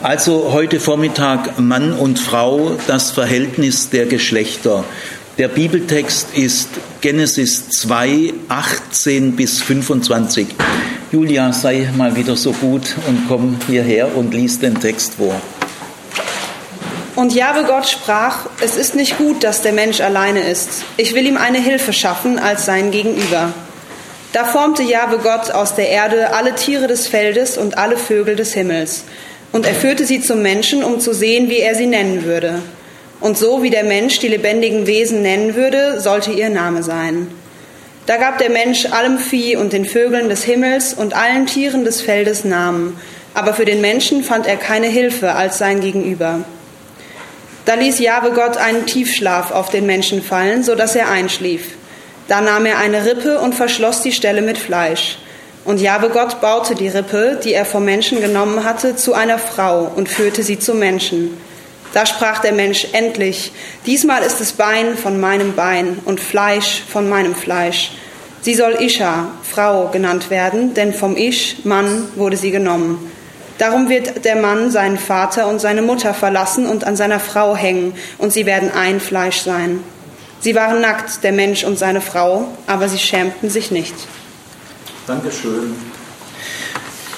Also heute Vormittag Mann und Frau, das Verhältnis der Geschlechter. Der Bibeltext ist Genesis 2, 18 bis 25. Julia, sei mal wieder so gut und komm hierher und lies den Text vor. Und Jahwe Gott sprach, es ist nicht gut, dass der Mensch alleine ist. Ich will ihm eine Hilfe schaffen als sein Gegenüber. Da formte Jahwe Gott aus der Erde alle Tiere des Feldes und alle Vögel des Himmels. Und er führte sie zum Menschen, um zu sehen, wie er sie nennen würde. Und so wie der Mensch die lebendigen Wesen nennen würde, sollte ihr Name sein. Da gab der Mensch allem Vieh und den Vögeln des Himmels und allen Tieren des Feldes Namen, aber für den Menschen fand er keine Hilfe als sein Gegenüber. Da ließ Jahwe Gott einen Tiefschlaf auf den Menschen fallen, so dass er einschlief. Da nahm er eine Rippe und verschloss die Stelle mit Fleisch. Und Jahwe Gott baute die Rippe, die er vom Menschen genommen hatte, zu einer Frau und führte sie zum Menschen. Da sprach der Mensch endlich, diesmal ist es Bein von meinem Bein und Fleisch von meinem Fleisch. Sie soll Isha, Frau, genannt werden, denn vom Ish, Mann, wurde sie genommen. Darum wird der Mann seinen Vater und seine Mutter verlassen und an seiner Frau hängen, und sie werden ein Fleisch sein. Sie waren nackt, der Mensch und seine Frau, aber sie schämten sich nicht. Dankeschön.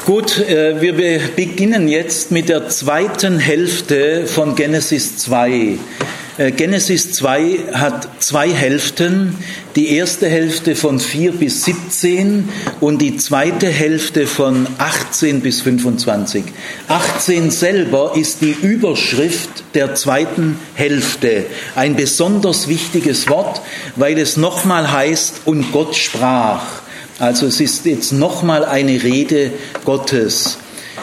Gut, äh, wir beginnen jetzt mit der zweiten Hälfte von Genesis 2. Äh, Genesis 2 hat zwei Hälften, die erste Hälfte von 4 bis 17 und die zweite Hälfte von 18 bis 25. 18 selber ist die Überschrift der zweiten Hälfte, ein besonders wichtiges Wort, weil es nochmal heißt, und Gott sprach. Also es ist jetzt nochmal eine Rede Gottes.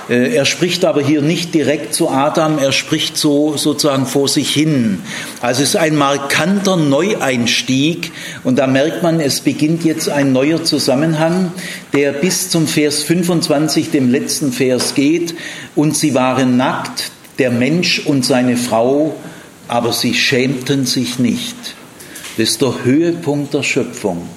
Äh, er spricht aber hier nicht direkt zu Adam, er spricht so sozusagen vor sich hin. Also es ist ein markanter Neueinstieg und da merkt man, es beginnt jetzt ein neuer Zusammenhang, der bis zum Vers 25, dem letzten Vers geht. Und sie waren nackt, der Mensch und seine Frau, aber sie schämten sich nicht. Das ist der Höhepunkt der Schöpfung.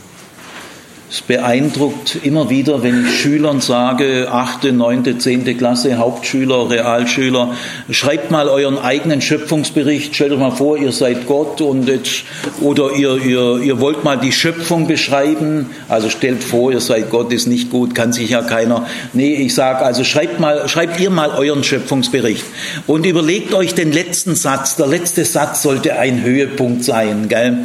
Es beeindruckt immer wieder, wenn ich Schülern sage, achte, neunte, zehnte Klasse, Hauptschüler, Realschüler, schreibt mal euren eigenen Schöpfungsbericht, stellt euch mal vor, ihr seid Gott und jetzt, oder ihr, ihr, ihr wollt mal die Schöpfung beschreiben, also stellt vor, ihr seid Gott, ist nicht gut, kann sich ja keiner. Nee, ich sage, also schreibt mal, schreibt ihr mal euren Schöpfungsbericht und überlegt euch den letzten Satz. Der letzte Satz sollte ein Höhepunkt sein, gell?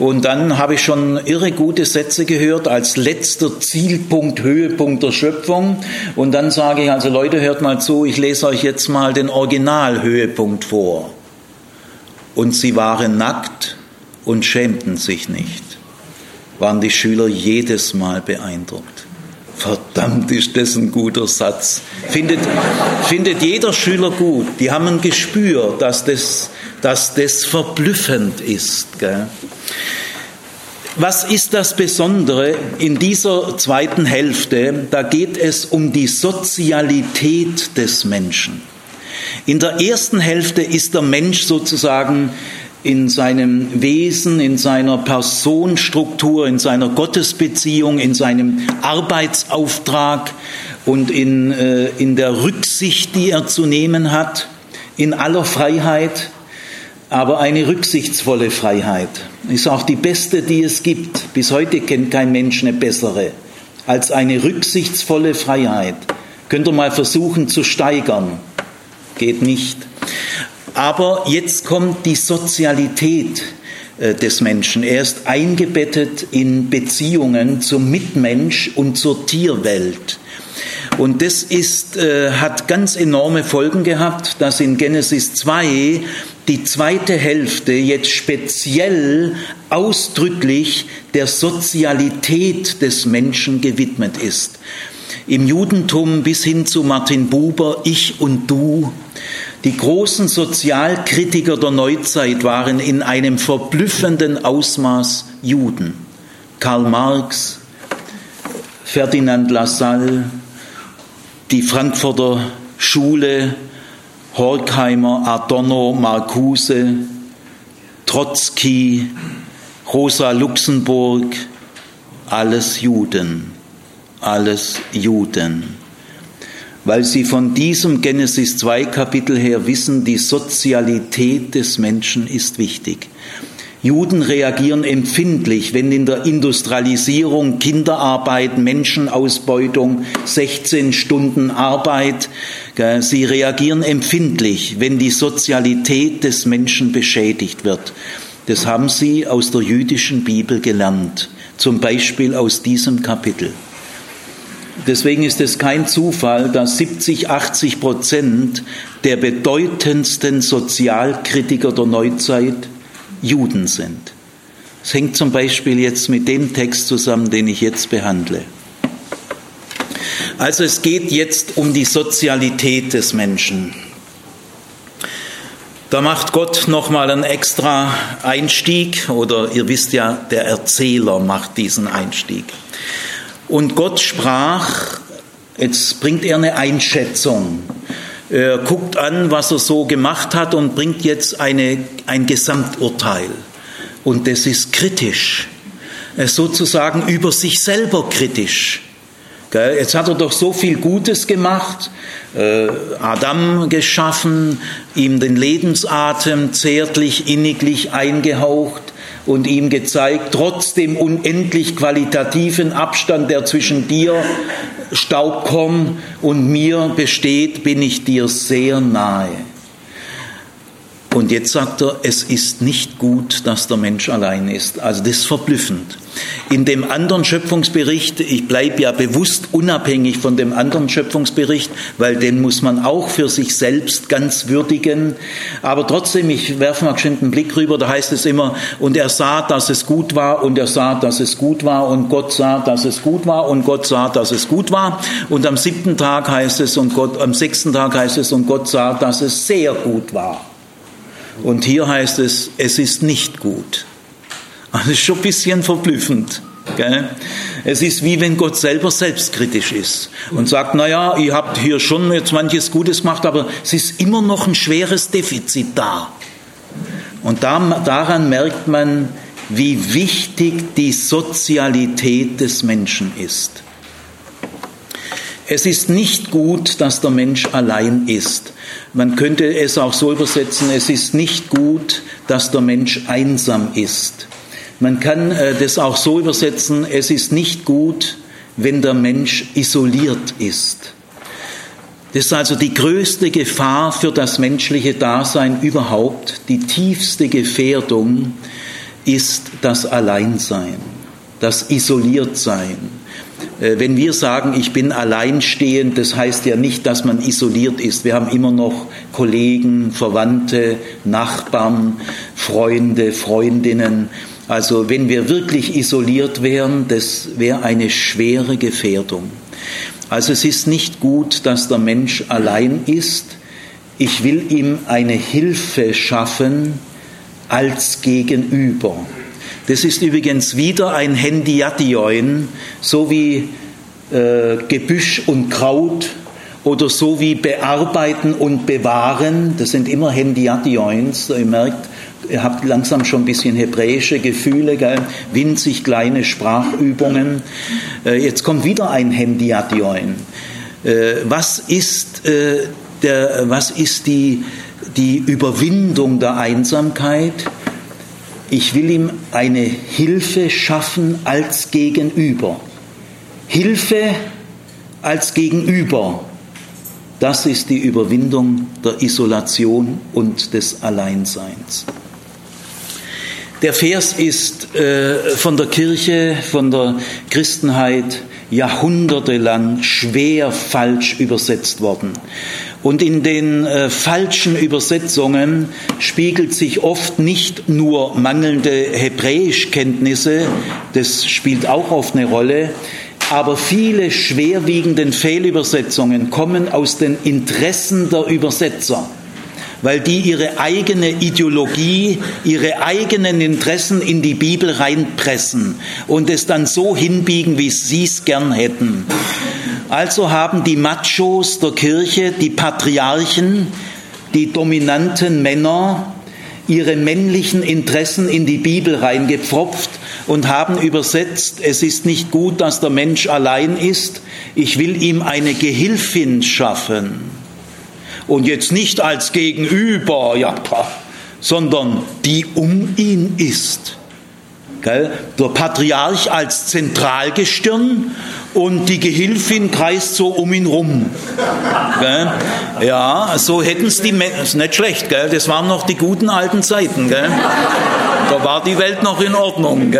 Und dann habe ich schon irre gute Sätze gehört, als letzter Zielpunkt, Höhepunkt der Schöpfung. Und dann sage ich also, Leute, hört mal zu, ich lese euch jetzt mal den Originalhöhepunkt vor. Und sie waren nackt und schämten sich nicht. Waren die Schüler jedes Mal beeindruckt. Verdammt, ist das ein guter Satz. Findet, findet jeder Schüler gut. Die haben ein Gespür, dass das, dass das verblüffend ist. Gell? Was ist das Besondere in dieser zweiten Hälfte? Da geht es um die Sozialität des Menschen. In der ersten Hälfte ist der Mensch sozusagen in seinem Wesen, in seiner Personenstruktur, in seiner Gottesbeziehung, in seinem Arbeitsauftrag und in, äh, in der Rücksicht, die er zu nehmen hat, in aller Freiheit aber eine rücksichtsvolle Freiheit ist auch die beste, die es gibt. Bis heute kennt kein Mensch eine bessere als eine rücksichtsvolle Freiheit. Könnt ihr mal versuchen zu steigern. Geht nicht. Aber jetzt kommt die Sozialität äh, des Menschen. Er ist eingebettet in Beziehungen zum Mitmensch und zur Tierwelt. Und das ist, äh, hat ganz enorme Folgen gehabt, dass in Genesis 2 die zweite Hälfte jetzt speziell ausdrücklich der Sozialität des Menschen gewidmet ist. Im Judentum bis hin zu Martin Buber, ich und du, die großen Sozialkritiker der Neuzeit waren in einem verblüffenden Ausmaß Juden. Karl Marx, Ferdinand Lassalle, die Frankfurter Schule, Horkheimer, Adorno, Marcuse, Trotzki, Rosa Luxemburg, alles Juden, alles Juden. weil sie von diesem Genesis 2 Kapitel her wissen, die Sozialität des Menschen ist wichtig. Juden reagieren empfindlich, wenn in der Industrialisierung Kinderarbeit, Menschenausbeutung, 16 Stunden Arbeit, sie reagieren empfindlich, wenn die Sozialität des Menschen beschädigt wird. Das haben sie aus der jüdischen Bibel gelernt, zum Beispiel aus diesem Kapitel. Deswegen ist es kein Zufall, dass 70, 80 Prozent der bedeutendsten Sozialkritiker der Neuzeit Juden sind. Es hängt zum Beispiel jetzt mit dem Text zusammen, den ich jetzt behandle. Also es geht jetzt um die Sozialität des Menschen. Da macht Gott nochmal einen extra Einstieg oder ihr wisst ja, der Erzähler macht diesen Einstieg. Und Gott sprach, jetzt bringt er eine Einschätzung er guckt an, was er so gemacht hat und bringt jetzt eine, ein Gesamturteil. Und das ist kritisch. Ist sozusagen über sich selber kritisch. Jetzt hat er doch so viel Gutes gemacht, äh, Adam geschaffen, ihm den Lebensatem zärtlich, inniglich eingehaucht und ihm gezeigt, trotz dem unendlich qualitativen Abstand, der zwischen dir Staub komm und mir besteht, bin ich dir sehr nahe. Und jetzt sagt er, es ist nicht gut, dass der Mensch allein ist. Also das ist verblüffend. In dem anderen Schöpfungsbericht, ich bleibe ja bewusst unabhängig von dem anderen Schöpfungsbericht, weil den muss man auch für sich selbst ganz würdigen. Aber trotzdem, ich werfe mal einen Blick rüber, da heißt es immer, und er sah, dass es gut war, und er sah, dass es gut war, und Gott sah, dass es gut war, und Gott sah, dass es gut war. Und am siebten Tag heißt es, und Gott, am sechsten Tag heißt es, und Gott sah, dass es sehr gut war. Und hier heißt es, es ist nicht gut. Also das ist schon ein bisschen verblüffend. Gell? Es ist wie wenn Gott selber selbstkritisch ist und sagt, naja, ihr habt hier schon jetzt manches Gutes gemacht, aber es ist immer noch ein schweres Defizit da. Und daran merkt man, wie wichtig die Sozialität des Menschen ist. Es ist nicht gut, dass der Mensch allein ist. Man könnte es auch so übersetzen, es ist nicht gut, dass der Mensch einsam ist. Man kann äh, das auch so übersetzen, es ist nicht gut, wenn der Mensch isoliert ist. Das ist also die größte Gefahr für das menschliche Dasein überhaupt. Die tiefste Gefährdung ist das Alleinsein, das Isoliertsein. Äh, wenn wir sagen, ich bin alleinstehend, das heißt ja nicht, dass man isoliert ist. Wir haben immer noch Kollegen, Verwandte, Nachbarn, Freunde, Freundinnen. Also wenn wir wirklich isoliert wären, das wäre eine schwere Gefährdung. Also es ist nicht gut, dass der Mensch allein ist. Ich will ihm eine Hilfe schaffen als Gegenüber. Das ist übrigens wieder ein Hendiation, so wie äh, Gebüsch und Kraut oder so wie bearbeiten und bewahren. Das sind immer Hendiations. Ihr merkt, ihr habt langsam schon ein bisschen hebräische Gefühle, gell? winzig kleine Sprachübungen. Äh, jetzt kommt wieder ein Hendiation. Äh, was ist, äh, der, was ist die, die Überwindung der Einsamkeit? Ich will ihm eine Hilfe schaffen als Gegenüber. Hilfe als Gegenüber. Das ist die Überwindung der Isolation und des Alleinseins. Der Vers ist äh, von der Kirche, von der Christenheit jahrhundertelang schwer falsch übersetzt worden. Und in den äh, falschen Übersetzungen spiegelt sich oft nicht nur mangelnde Hebräischkenntnisse, das spielt auch oft eine Rolle, aber viele schwerwiegenden Fehlübersetzungen kommen aus den Interessen der Übersetzer weil die ihre eigene Ideologie, ihre eigenen Interessen in die Bibel reinpressen und es dann so hinbiegen, wie sie es gern hätten. Also haben die Machos der Kirche, die Patriarchen, die dominanten Männer ihre männlichen Interessen in die Bibel reingepfropft und haben übersetzt, es ist nicht gut, dass der Mensch allein ist, ich will ihm eine Gehilfin schaffen. Und jetzt nicht als Gegenüber, ja, sondern die um ihn ist. Gell? Der Patriarch als Zentralgestirn und die Gehilfin kreist so um ihn rum. Gell? Ja, so hätten es die Männer, ist nicht schlecht, gell? das waren noch die guten alten Zeiten. Da war die Welt noch in Ordnung.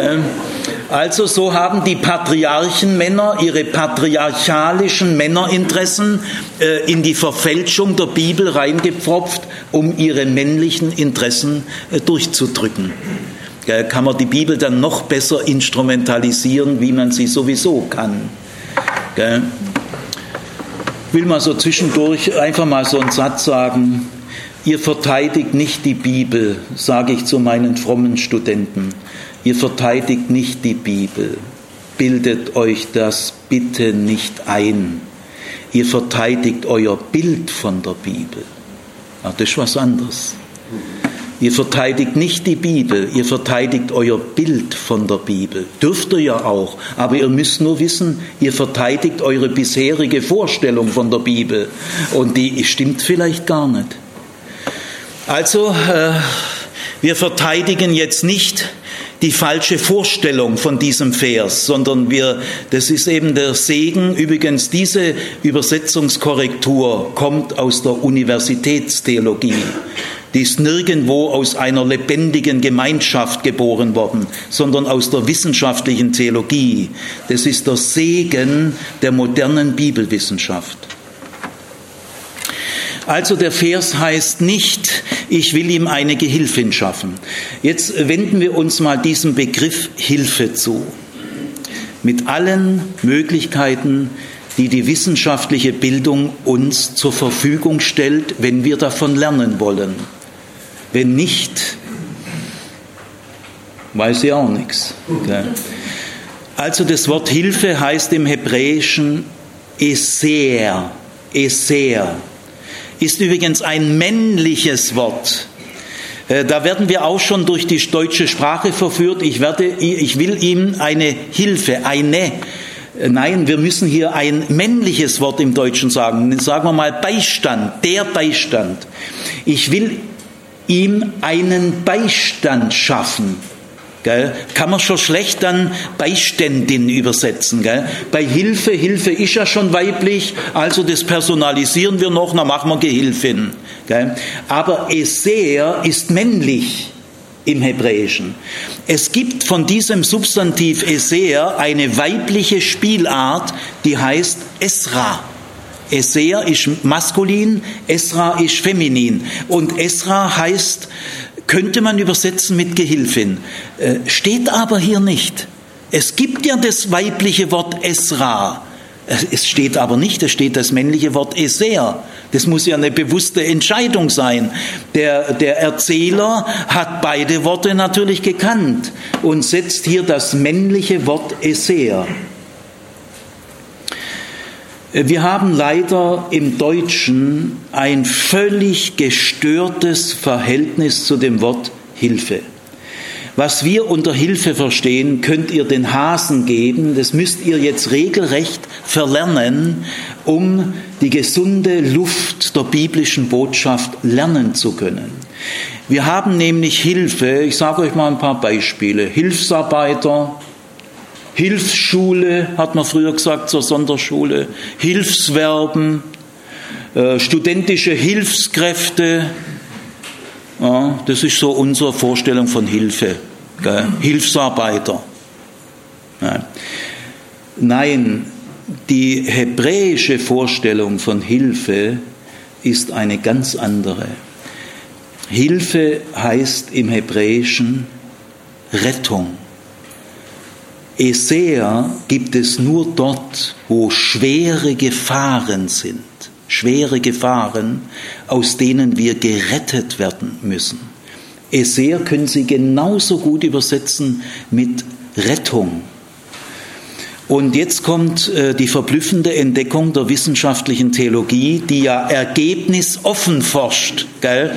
Gell? Also so haben die Patriarchenmänner ihre patriarchalischen Männerinteressen äh, in die Verfälschung der Bibel reingepfropft, um ihre männlichen Interessen äh, durchzudrücken kann man die Bibel dann noch besser instrumentalisieren, wie man sie sowieso kann. Ich will mal so zwischendurch einfach mal so einen Satz sagen. Ihr verteidigt nicht die Bibel, sage ich zu meinen frommen Studenten. Ihr verteidigt nicht die Bibel. Bildet euch das bitte nicht ein. Ihr verteidigt euer Bild von der Bibel. Ja, das ist was anderes. Ihr verteidigt nicht die Bibel, ihr verteidigt euer Bild von der Bibel. Dürft ihr ja auch, aber ihr müsst nur wissen, ihr verteidigt eure bisherige Vorstellung von der Bibel und die stimmt vielleicht gar nicht. Also, äh, wir verteidigen jetzt nicht die falsche Vorstellung von diesem Vers, sondern wir, das ist eben der Segen. Übrigens, diese Übersetzungskorrektur kommt aus der Universitätstheologie. Die ist nirgendwo aus einer lebendigen Gemeinschaft geboren worden, sondern aus der wissenschaftlichen Theologie. Das ist der Segen der modernen Bibelwissenschaft. Also der Vers heißt nicht, ich will ihm eine Gehilfin schaffen. Jetzt wenden wir uns mal diesem Begriff Hilfe zu. Mit allen Möglichkeiten, die die wissenschaftliche Bildung uns zur Verfügung stellt, wenn wir davon lernen wollen. Wenn nicht, weiß ich auch nichts. Also das Wort Hilfe heißt im Hebräischen Eser. Eser ist übrigens ein männliches Wort. Äh, da werden wir auch schon durch die deutsche Sprache verführt. Ich, werde, ich will ihm eine Hilfe, eine. Nein, wir müssen hier ein männliches Wort im Deutschen sagen. Sagen wir mal Beistand, der Beistand. Ich will ihm einen Beistand schaffen. Gell? Kann man schon schlecht dann Beiständin übersetzen. Gell? Bei Hilfe, Hilfe ist ja schon weiblich, also das personalisieren wir noch, dann machen wir Gehilfin. Gell? Aber Eser ist männlich im Hebräischen. Es gibt von diesem Substantiv Eser eine weibliche Spielart, die heißt Esra. Esser ist maskulin, Esra ist feminin. Und Esra heißt, könnte man übersetzen mit Gehilfin. Äh, steht aber hier nicht. Es gibt ja das weibliche Wort Esra. Es steht aber nicht, es steht das männliche Wort Eser. Das muss ja eine bewusste Entscheidung sein. Der, der Erzähler hat beide Worte natürlich gekannt und setzt hier das männliche Wort Eser. Wir haben leider im Deutschen ein völlig gestörtes Verhältnis zu dem Wort Hilfe. Was wir unter Hilfe verstehen, könnt ihr den Hasen geben. Das müsst ihr jetzt regelrecht verlernen, um die gesunde Luft der biblischen Botschaft lernen zu können. Wir haben nämlich Hilfe, ich sage euch mal ein paar Beispiele, Hilfsarbeiter, Hilfsschule, hat man früher gesagt, zur Sonderschule, Hilfsverben, äh, studentische Hilfskräfte. Ja, das ist so unsere Vorstellung von Hilfe, gell? Hilfsarbeiter. Nein. Nein, die hebräische Vorstellung von Hilfe ist eine ganz andere. Hilfe heißt im Hebräischen Rettung. Eser gibt es nur dort, wo schwere Gefahren sind, schwere Gefahren, aus denen wir gerettet werden müssen. Eser können Sie genauso gut übersetzen mit Rettung. Und jetzt kommt äh, die verblüffende Entdeckung der wissenschaftlichen Theologie, die ja ergebnisoffen forscht. Gell?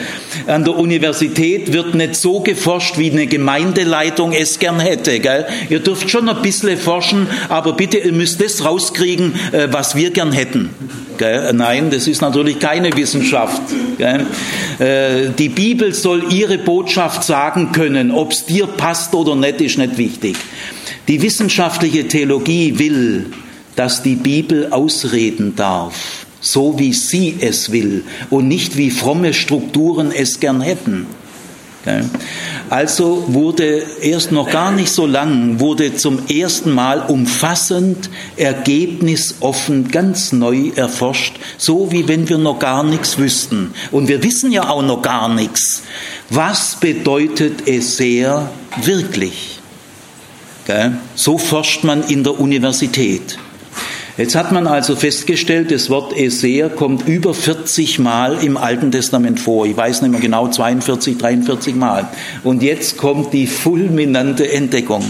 An der Universität wird nicht so geforscht, wie eine Gemeindeleitung es gern hätte. Gell? Ihr dürft schon ein bisschen forschen, aber bitte, ihr müsst das rauskriegen, äh, was wir gern hätten. Gell? Nein, das ist natürlich keine Wissenschaft. Äh, die Bibel soll ihre Botschaft sagen können. Ob es dir passt oder nicht, ist nicht wichtig. Die wissenschaftliche Theologie will, dass die Bibel ausreden darf, so wie sie es will und nicht wie fromme Strukturen es gern hätten. Also wurde erst noch gar nicht so lang, wurde zum ersten Mal umfassend, ergebnisoffen, ganz neu erforscht, so wie wenn wir noch gar nichts wüssten. Und wir wissen ja auch noch gar nichts. Was bedeutet es sehr wirklich? So forscht man in der Universität. Jetzt hat man also festgestellt, das Wort Eser kommt über 40 Mal im Alten Testament vor. Ich weiß nicht mehr genau, 42, 43 Mal. Und jetzt kommt die fulminante Entdeckung,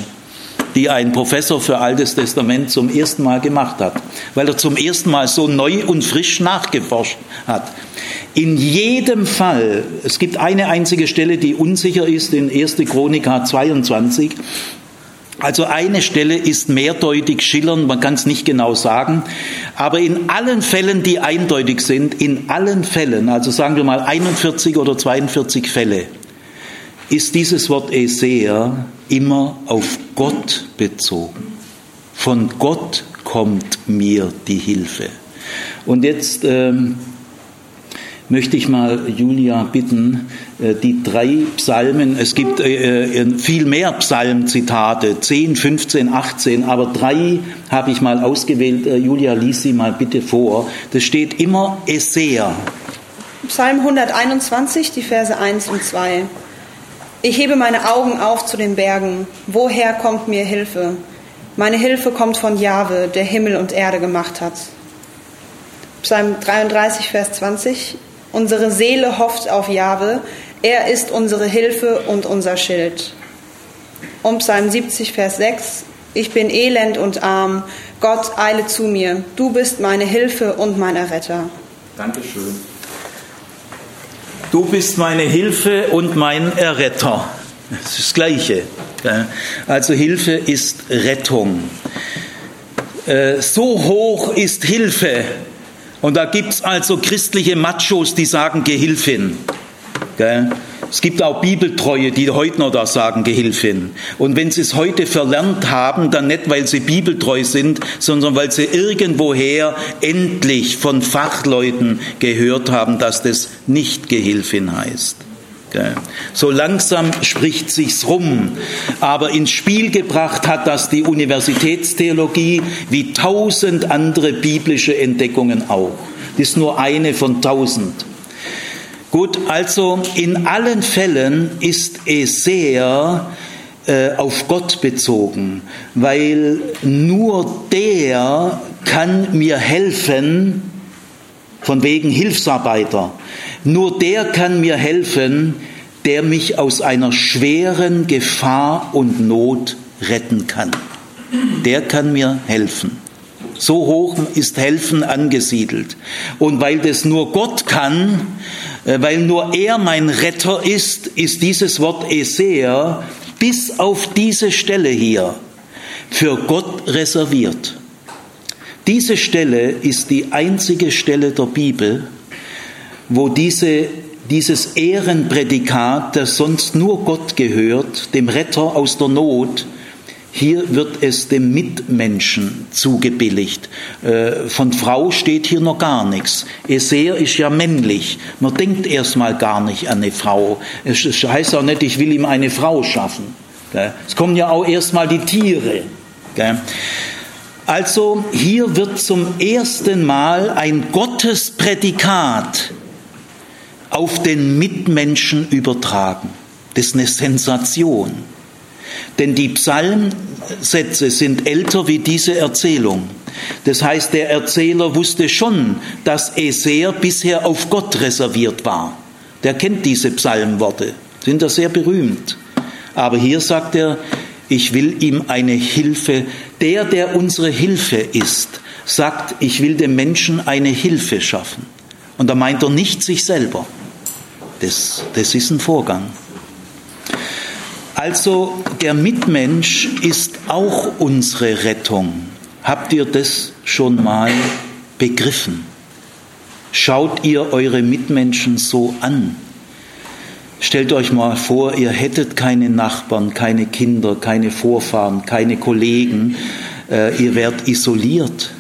die ein Professor für Altes Testament zum ersten Mal gemacht hat, weil er zum ersten Mal so neu und frisch nachgeforscht hat. In jedem Fall, es gibt eine einzige Stelle, die unsicher ist, in 1. Chronika 22, also eine Stelle ist mehrdeutig schillernd, man kann es nicht genau sagen, aber in allen Fällen, die eindeutig sind, in allen Fällen, also sagen wir mal 41 oder 42 Fälle, ist dieses Wort Eser immer auf Gott bezogen. Von Gott kommt mir die Hilfe. Und jetzt ähm, möchte ich mal Julia bitten, äh, die drei Psalmen, es gibt äh, äh, viel mehr Psalmzitate, 10, 15, 18, aber drei habe ich mal ausgewählt. Julia, lies sie mal bitte vor. Das steht immer Esser. Psalm 121, die Verse 1 und 2. Ich hebe meine Augen auf zu den Bergen. Woher kommt mir Hilfe? Meine Hilfe kommt von Jahwe, der Himmel und Erde gemacht hat. Psalm 33, Vers 20. Unsere Seele hofft auf Jahwe. Er ist unsere Hilfe und unser Schild. Um Psalm 70, Vers 6. Ich bin elend und arm. Gott, eile zu mir. Du bist meine Hilfe und mein Erretter. Dankeschön. Du bist meine Hilfe und mein Erretter. Das ist das Gleiche. Also Hilfe ist Rettung. Äh, so hoch ist Hilfe, und da gibt es also christliche Machos, die sagen Gehilfin. Gell? Es gibt auch Bibeltreue, die heute noch da sagen Gehilfin. Und wenn sie es heute verlernt haben, dann nicht, weil sie bibeltreu sind, sondern weil sie irgendwoher endlich von Fachleuten gehört haben, dass das nicht Gehilfin heißt. So langsam spricht sich's rum. Aber ins Spiel gebracht hat das die Universitätstheologie wie tausend andere biblische Entdeckungen auch. Das ist nur eine von tausend. Gut, also in allen Fällen ist es sehr äh, auf Gott bezogen, weil nur der kann mir helfen, von wegen Hilfsarbeiter. Nur der kann mir helfen, der mich aus einer schweren Gefahr und Not retten kann. Der kann mir helfen. So hoch ist Helfen angesiedelt. Und weil das nur Gott kann, äh, weil nur er mein Retter ist, ist dieses Wort Eser bis auf diese Stelle hier für Gott reserviert. Diese Stelle ist die einzige Stelle der Bibel, wo diese, dieses Ehrenprädikat, das sonst nur Gott gehört, dem Retter aus der Not, hier wird es dem Mitmenschen zugebilligt. Äh, von Frau steht hier noch gar nichts. Eser ist ja männlich. Man denkt erstmal gar nicht an eine Frau. Es heißt auch nicht, ich will ihm eine Frau schaffen. Es kommen ja auch erstmal die Tiere. Also hier wird zum ersten Mal ein Gottesprädikat auf den Mitmenschen übertragen. Das ist eine Sensation. Denn die Psalmsätze sind älter wie diese Erzählung. Das heißt, der Erzähler wusste schon, dass Eser bisher auf Gott reserviert war. Der kennt diese Psalmworte, sind da sehr berühmt. Aber hier sagt er, ich will ihm eine Hilfe, der, der unsere Hilfe ist, sagt, ich will dem Menschen eine Hilfe schaffen. Und da meint er nicht sich selber. Das, das ist ein Vorgang. Also der Mitmensch ist auch unsere Rettung. Habt ihr das schon mal begriffen? Schaut ihr eure Mitmenschen so an? Stellt euch mal vor, ihr hättet keine Nachbarn, keine Kinder, keine Vorfahren, keine Kollegen, äh, ihr werdet isoliert.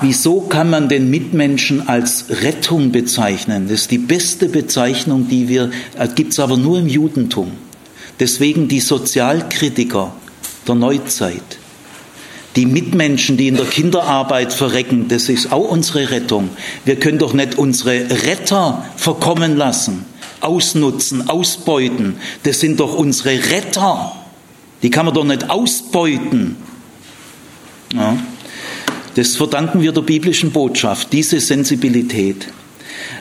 Wieso kann man den Mitmenschen als Rettung bezeichnen? Das ist die beste Bezeichnung, die wir, äh, gibt es aber nur im Judentum. Deswegen die Sozialkritiker der Neuzeit, die Mitmenschen, die in der Kinderarbeit verrecken, das ist auch unsere Rettung. Wir können doch nicht unsere Retter verkommen lassen, ausnutzen, ausbeuten. Das sind doch unsere Retter. Die kann man doch nicht ausbeuten. Ja. Das verdanken wir der biblischen Botschaft, diese Sensibilität.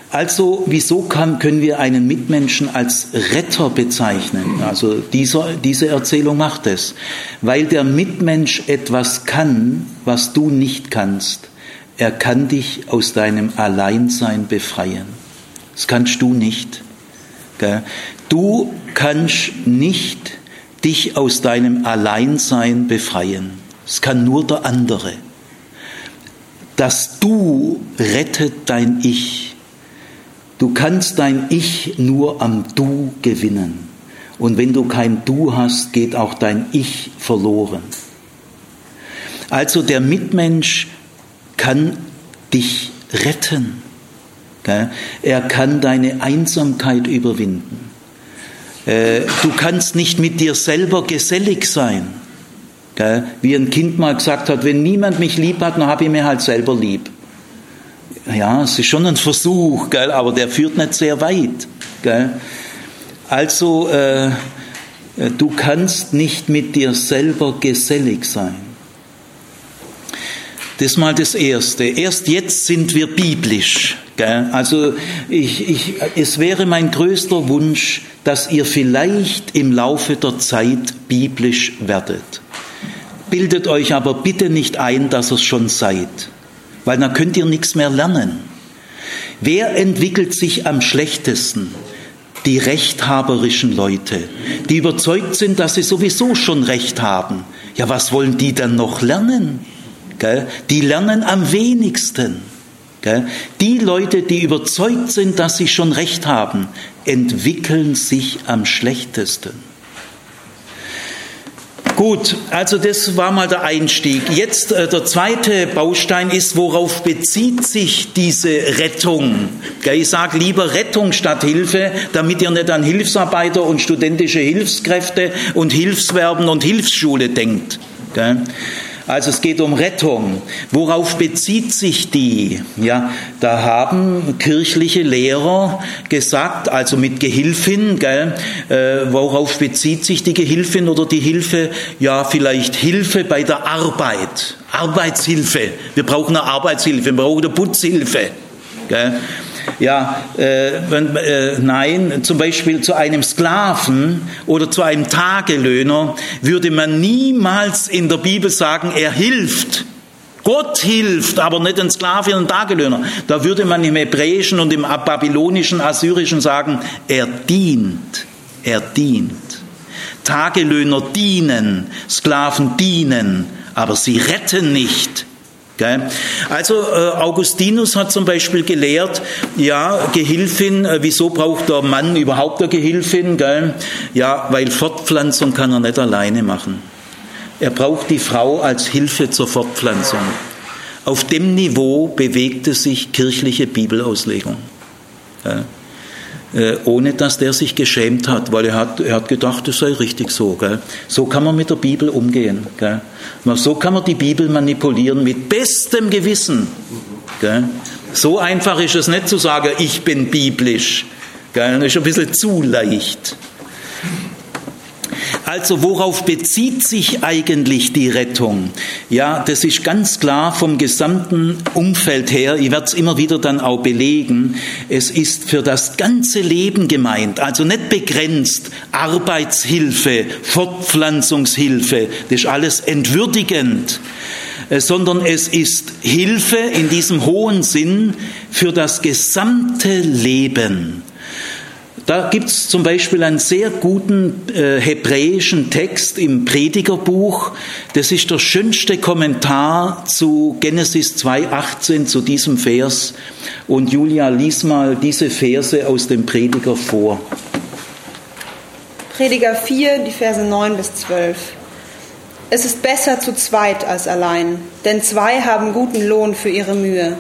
Also, wieso kann, können wir einen Mitmenschen als Retter bezeichnen? Also, dieser, diese Erzählung macht es. Weil der Mitmensch etwas kann, was du nicht kannst. Er kann dich aus deinem Alleinsein befreien. Das kannst du nicht. Du kannst nicht dich aus deinem Alleinsein befreien. Es kann nur der andere. Das Du rettet dein Ich. Du kannst dein Ich nur am Du gewinnen. Und wenn du kein Du hast, geht auch dein Ich verloren. Also der Mitmensch kann dich retten. Er kann deine Einsamkeit überwinden. Äh, du kannst nicht mit dir selber gesellig sein. Wie ein Kind mal gesagt hat, wenn niemand mich lieb hat, dann habe ich mir halt selber lieb ja, es ist schon ein Versuch, aber der führt nicht sehr weit. Also, äh, äh, du kannst nicht mit dir selber gesellig sein. Das ist mal das Erste. Erst jetzt sind wir biblisch. Also ich, ich, es wäre mein größter Wunsch, dass ihr vielleicht im Laufe der Zeit biblisch werdet. Bildet euch aber bitte nicht ein, dass ihr es schon seid weil dann könnt ihr nichts mehr lernen. Wer entwickelt sich am schlechtesten? Die rechthaberischen Leute, die überzeugt sind, dass sie sowieso schon Recht haben. Ja, was wollen die dann noch lernen? Die lernen am wenigsten. Die Leute, die überzeugt sind, dass sie schon Recht haben, entwickeln sich am schlechtesten. Gut, also das war mal der Einstieg. Jetzt äh, der zweite Baustein ist, worauf bezieht sich diese Rettung? Ich sage lieber Rettung statt Hilfe, damit ihr nicht an Hilfsarbeiter und studentische Hilfskräfte und Hilfswerben und Hilfsschule denkt. Also es geht um Rettung. Worauf bezieht sich die? Ja, da haben kirchliche Lehrer gesagt, also mit Gehilfin, gell, äh, worauf bezieht sich die Gehilfin oder die Hilfe? Ja, vielleicht Hilfe bei der Arbeit. Arbeitshilfe. Wir brauchen eine Arbeitshilfe, wir brauchen eine Putzhilfe. Gell. Ja, äh, äh, nein, zum Beispiel zu einem Sklaven oder zu einem Tagelöhner würde man niemals in der Bibel sagen, er hilft. Gott hilft, aber nicht ein Sklave und ein Tagelöhner. Da würde man im Hebräischen und im babylonischen, assyrischen sagen, er dient. Er dient. Tagelöhner dienen, Sklaven dienen, aber sie retten nicht. Also äh, Augustinus hat zum Beispiel gelehrt, ja, Gehilfin, äh, wieso braucht der Mann überhaupt eine Gehilfin? Ja, weil Fortpflanzung kann er nicht alleine machen. Er braucht die Frau als Hilfe zur Fortpflanzung. Auf dem Niveau bewegte sich kirchliche Bibelauslegung. Äh, ohne dass der sich geschämt hat, weil er hat, er hat gedacht, es sei richtig so. Gell? So kann man mit der Bibel umgehen. Gell? So kann man die Bibel manipulieren mit bestem Gewissen. Gell? So einfach ist es nicht zu sagen, ich bin biblisch. Gell? Das ist ein bisschen zu leicht. Also worauf bezieht sich eigentlich die Rettung? Ja, das ist ganz klar vom gesamten Umfeld her. Ich werde es immer wieder dann auch belegen. Es ist für das ganze Leben gemeint, also nicht begrenzt Arbeitshilfe, Fortpflanzungshilfe. Das ist alles entwürdigend äh, sondern es ist Hilfe in diesem hohen Sinn für das gesamte Leben. Da gibt es zum Beispiel einen sehr guten äh, hebräischen Text im Predigerbuch. Das ist der schönste Kommentar zu Genesis 2.18, zu diesem Vers. Und Julia, lies mal diese Verse aus dem Prediger vor. Prediger 4, die Verse 9 bis 12. Es ist besser zu zweit als allein, denn zwei haben guten Lohn für ihre Mühe.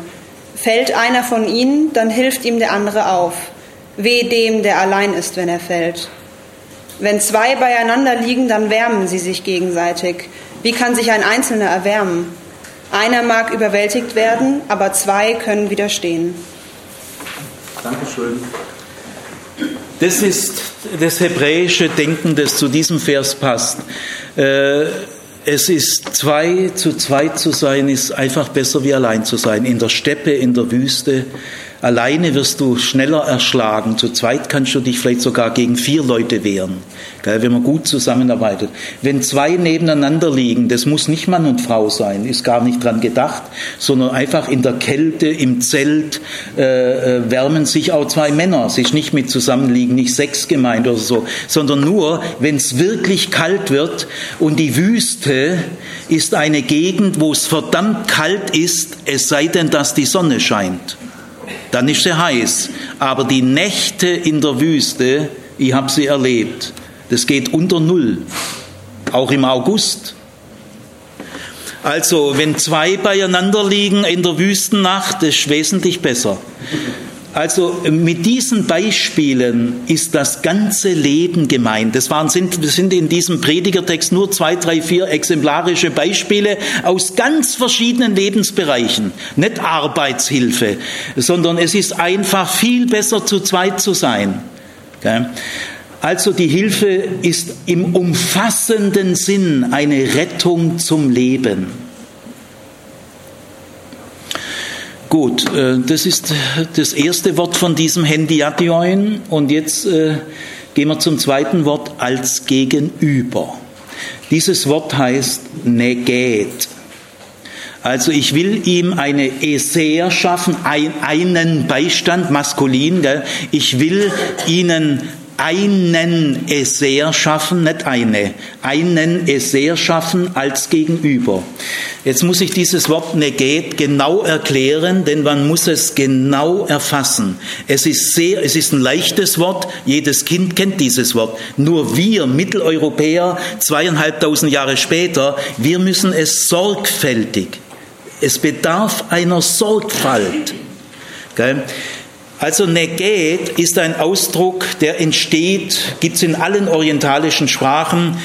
Fällt einer von ihnen, dann hilft ihm der andere auf. Weh dem, der allein ist, wenn er fällt. Wenn zwei beieinander liegen, dann wärmen sie sich gegenseitig. Wie kann sich ein Einzelner erwärmen? Einer mag überwältigt werden, aber zwei können widerstehen. Dankeschön. Das ist das hebräische Denken, das zu diesem Vers passt. Äh, es ist zwei zu zweit zu sein, ist einfach besser wie allein zu sein. In der Steppe, in der Wüste, Alleine wirst du schneller erschlagen. Zu zweit kannst du dich vielleicht sogar gegen vier Leute wehren, wenn man gut zusammenarbeitet. Wenn zwei nebeneinander liegen, das muss nicht Mann und Frau sein, ist gar nicht dran gedacht, sondern einfach in der Kälte, im Zelt äh, äh wärmen sich auch zwei Männer. Es ist nicht mit Zusammenliegen, nicht Sex gemeint oder so, sondern nur, wenn es wirklich kalt wird und die Wüste ist eine Gegend, wo es verdammt kalt ist, es sei denn, dass die Sonne scheint dann ist sie heiß. Aber die Nächte in der Wüste, ich habe sie erlebt, das geht unter Null, auch im August. Also wenn zwei beieinander liegen in der Wüstennacht, ist wesentlich besser. Also mit diesen Beispielen ist das ganze Leben gemeint. Das waren, sind, sind in diesem Predigertext nur zwei, drei, vier exemplarische Beispiele aus ganz verschiedenen Lebensbereichen. Nicht Arbeitshilfe, sondern es ist einfach viel besser zu zweit zu sein. Also die Hilfe ist im umfassenden Sinn eine Rettung zum Leben. Gut, äh, das ist das erste Wort von diesem Hendiatioin und jetzt äh, gehen wir zum zweiten Wort als Gegenüber. Dieses Wort heißt neget. Also ich will ihm eine Eser schaffen, einen Beistand, maskulin. Gell? Ich will ihnen einen Eser schaffen, nicht eine, einen Eser schaffen als Gegenüber. Jetzt muss ich dieses Wort neget genau erklären, denn man muss es genau erfassen. Es ist sehr, es ist ein leichtes Wort. Jedes Kind kennt dieses Wort. Nur wir Mitteleuropäer, zweieinhalbtausend Jahre später, wir müssen es sorgfältig. Es bedarf einer Sorgfalt. Gell? Also Neget ist ein Ausdruck, der entsteht, gibt es in allen orientalischen Sprachen.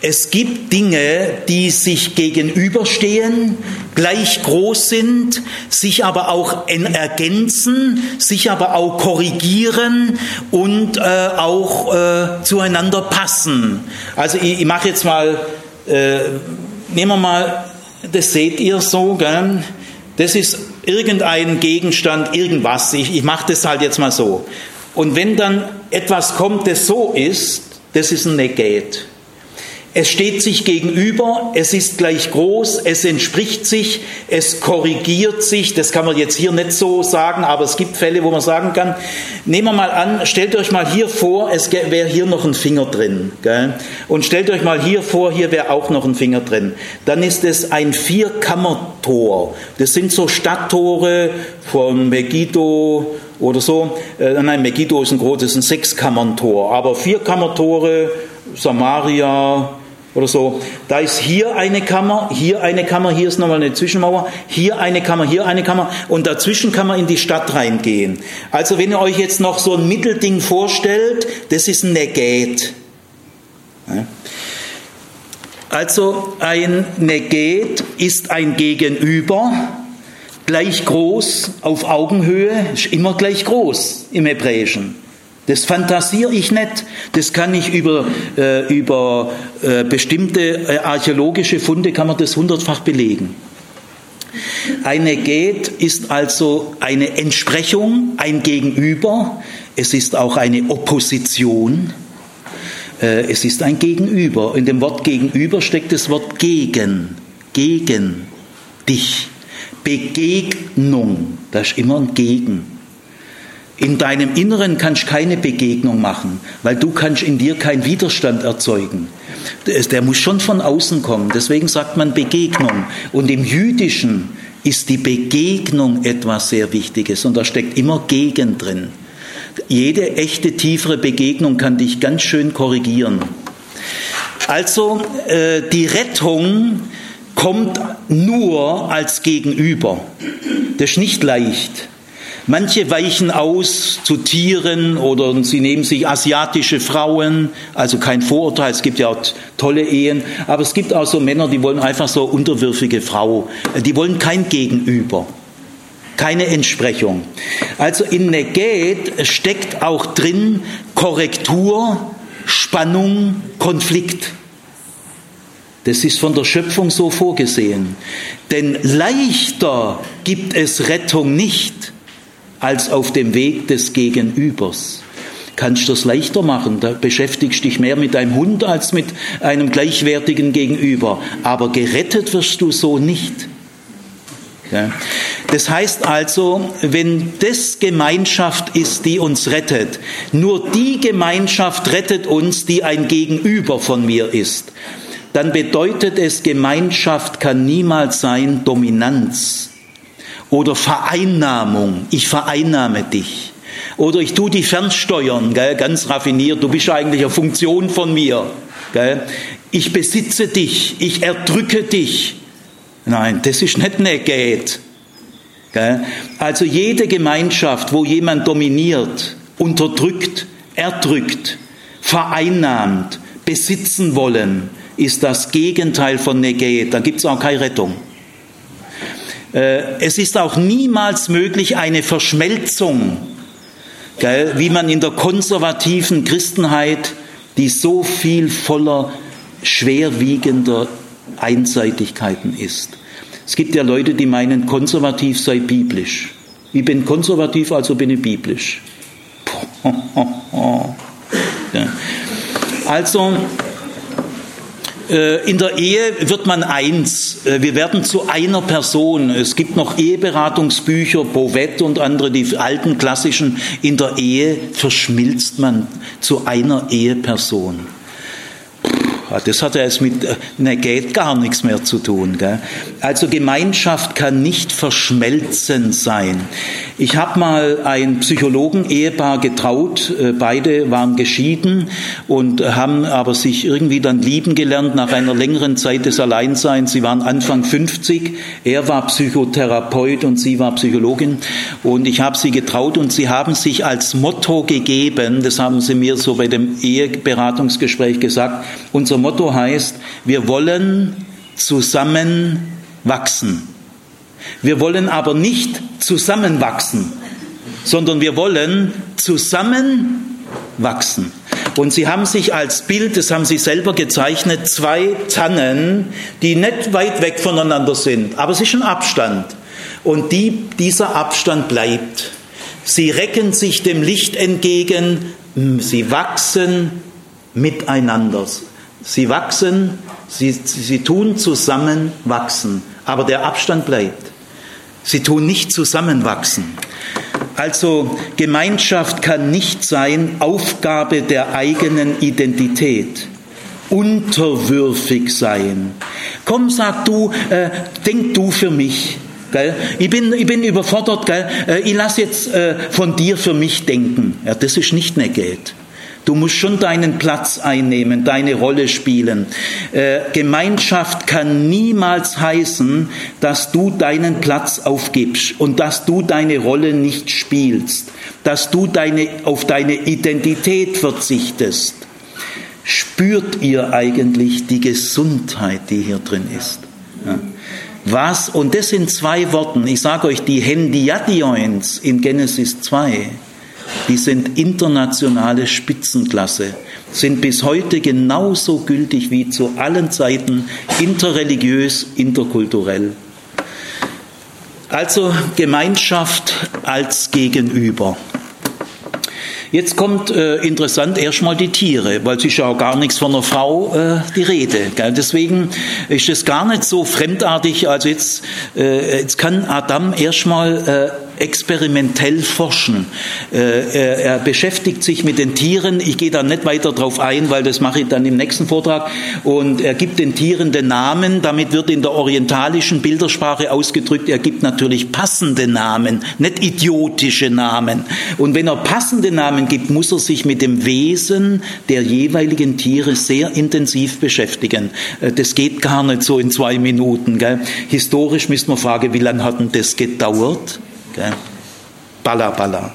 Es gibt Dinge, die sich gegenüberstehen, gleich groß sind, sich aber auch ergänzen, sich aber auch korrigieren und äh, auch äh, zueinander passen. Also ich, ich mache jetzt mal, äh, nehmen wir mal, das seht ihr so, gell? das ist irgendein Gegenstand, irgendwas. Ich, ich mache das halt jetzt mal so. Und wenn dann etwas kommt, das so ist, das ist ein Negate. Es steht sich gegenüber, es ist gleich groß, es entspricht sich, es korrigiert sich. Das kann man jetzt hier nicht so sagen, aber es gibt Fälle, wo man sagen kann, nehmen wir mal an, stellt euch mal hier vor, es wäre hier noch ein Finger drin. Gell? Und stellt euch mal hier vor, hier wäre auch noch ein Finger drin. Dann ist es ein Vierkammertor. Das sind so Stadttore von Megiddo oder so. Äh, nein, Megiddo ist ein großes, ein Sechskammerntor. Aber Vierkammertore, Samaria oder so. Da ist hier eine Kammer, hier eine Kammer, hier ist nochmal eine Zwischenmauer, hier eine Kammer, hier eine Kammer und dazwischen kann man in die Stadt reingehen. Also wenn ihr euch jetzt noch so ein Mittelding vorstellt, das ist ein Neget. Also ein Neget ist ein Gegenüber, gleich groß, auf Augenhöhe, ist immer gleich groß im Hebräischen. Das fantasiere ich nicht. Das kann ich über, äh, über äh, bestimmte äh, archäologische Funde, kann man das hundertfach belegen. Eine Get ist also eine Entsprechung, ein Gegenüber. Es ist auch eine Opposition. Äh, es ist ein Gegenüber. In dem Wort Gegenüber steckt das Wort gegen. Gegen dich. Begegnung. Das ist immer ein Gegen. In deinem Inneren kannst du keine Begegnung machen, weil du kannst in dir keinen Widerstand erzeugen. Der muss schon von außen kommen. Deswegen sagt man Begegnung. Und im Jüdischen ist die Begegnung etwas sehr Wichtiges und da steckt immer Gegen drin. Jede echte tiefere Begegnung kann dich ganz schön korrigieren. Also äh, die Rettung kommt nur als Gegenüber. Das ist nicht leicht. Manche weichen aus zu Tieren oder sie nehmen sich asiatische Frauen, also kein Vorurteil, es gibt ja auch tolle Ehen, aber es gibt auch so Männer, die wollen einfach so unterwürfige Frau, die wollen kein Gegenüber, keine Entsprechung. Also in Neget steckt auch drin Korrektur, Spannung, Konflikt. Das ist von der Schöpfung so vorgesehen. Denn leichter gibt es Rettung nicht als auf dem Weg des Gegenübers. Kannst du das leichter machen, da beschäftigst dich mehr mit deinem Hund als mit einem gleichwertigen Gegenüber. Aber gerettet wirst du so nicht. Das heißt also, wenn das Gemeinschaft ist, die uns rettet, nur die Gemeinschaft rettet uns, die ein Gegenüber von mir ist, dann bedeutet es, Gemeinschaft kann niemals sein Dominanz. Oder Vereinnahmung, ich vereinnahme dich. Oder ich tue dich fernsteuern, gell, ganz raffiniert, du bist eigentlich eine Funktion von mir. Gell. Ich besitze dich, ich erdrücke dich. Nein, das ist nicht Negat. Gell. Also jede Gemeinschaft, wo jemand dominiert, unterdrückt, erdrückt, vereinnahmt, besitzen wollen, ist das Gegenteil von Negat. Da gibt es auch keine Rettung. Äh, es ist auch niemals möglich eine Verschmelzung, wie man in der konservativen Christenheit, die so viel voller schwerwiegender Einseitigkeiten ist. Es gibt ja Leute, die meinen, konservativ sei biblisch. Ich bin konservativ, also bin ich biblisch. Also in der Ehe wird man eins. Äh, wir werden zu einer Person. Es gibt noch Eheberatungsbücher, Bovet und andere, die alten klassischen. In der Ehe verschmilzt man zu einer Eheperson. Das hat ja jetzt mit äh, Negat gar nichts mehr zu tun. Gell? Also Gemeinschaft kann nicht verschmelzen sein. Ich habe mal ein Psychologen-Ehepaar getraut, äh, beide waren geschieden und haben aber sich irgendwie dann lieben gelernt nach einer längeren Zeit des Alleinseins. Sie waren Anfang 50, er war Psychotherapeut und sie war Psychologin und ich habe sie getraut und sie haben sich als Motto gegeben, das haben sie mir so bei dem Eheberatungsgespräch gesagt, unser Motto heißt, wir wollen zusammen wachsen. Wir wollen aber nicht zusammenwachsen, sondern wir wollen zusammenwachsen. Und sie haben sich als Bild, das haben sie selber gezeichnet, zwei Tannen, die nicht weit weg voneinander sind, aber es ist ein Abstand. Und die, dieser Abstand bleibt. Sie recken sich dem Licht entgegen, sie wachsen miteinander. Sie wachsen, sie, sie tun zusammen wachsen, aber der Abstand bleibt. Sie tun nicht zusammenwachsen. Also Gemeinschaft kann nicht sein Aufgabe der eigenen Identität. Unterwürfig sein. Komm, sag du, äh, denk du für mich. Gell? Ich, bin, ich bin überfordert, gell? Äh, ich lass jetzt äh, von dir für mich denken. Ja, das ist nicht Negat. Du musst schon deinen Platz einnehmen, deine Rolle spielen. Äh, Gemeinschaft kann niemals heißen, dass du deinen Platz aufgibst und dass du deine Rolle nicht spielst, dass du deine, auf deine Identität verzichtest. Spürt ihr eigentlich die Gesundheit, die hier drin ist? Ja. Was, und das sind zwei Worten, ich sage euch, die Hendiadioins in Genesis 2, die sind internationale Spitzenklasse, sind bis heute genauso gültig wie zu allen Zeiten, interreligiös, interkulturell. Also Gemeinschaft als Gegenüber. Jetzt kommt äh, interessant erstmal die Tiere, weil es ist ja auch gar nichts von einer Frau äh, die Rede. Gell? Deswegen ist es gar nicht so fremdartig. Also jetzt, äh, jetzt kann Adam erstmal äh, experimentell forschen. Äh, er beschäftigt sich mit den Tieren. Ich gehe da nicht weiter drauf ein, weil das mache ich dann im nächsten Vortrag. Und er gibt den Tieren den Namen. Damit wird in der orientalischen Bildersprache ausgedrückt, er gibt natürlich passende Namen, nicht idiotische Namen. Und wenn er passende Namen gibt, muss er sich mit dem Wesen der jeweiligen Tiere sehr intensiv beschäftigen. Äh, das geht gar nicht so in zwei Minuten. Gell? Historisch müssen wir fragen, wie lange hat denn das gedauert? Gell? Balla, balla.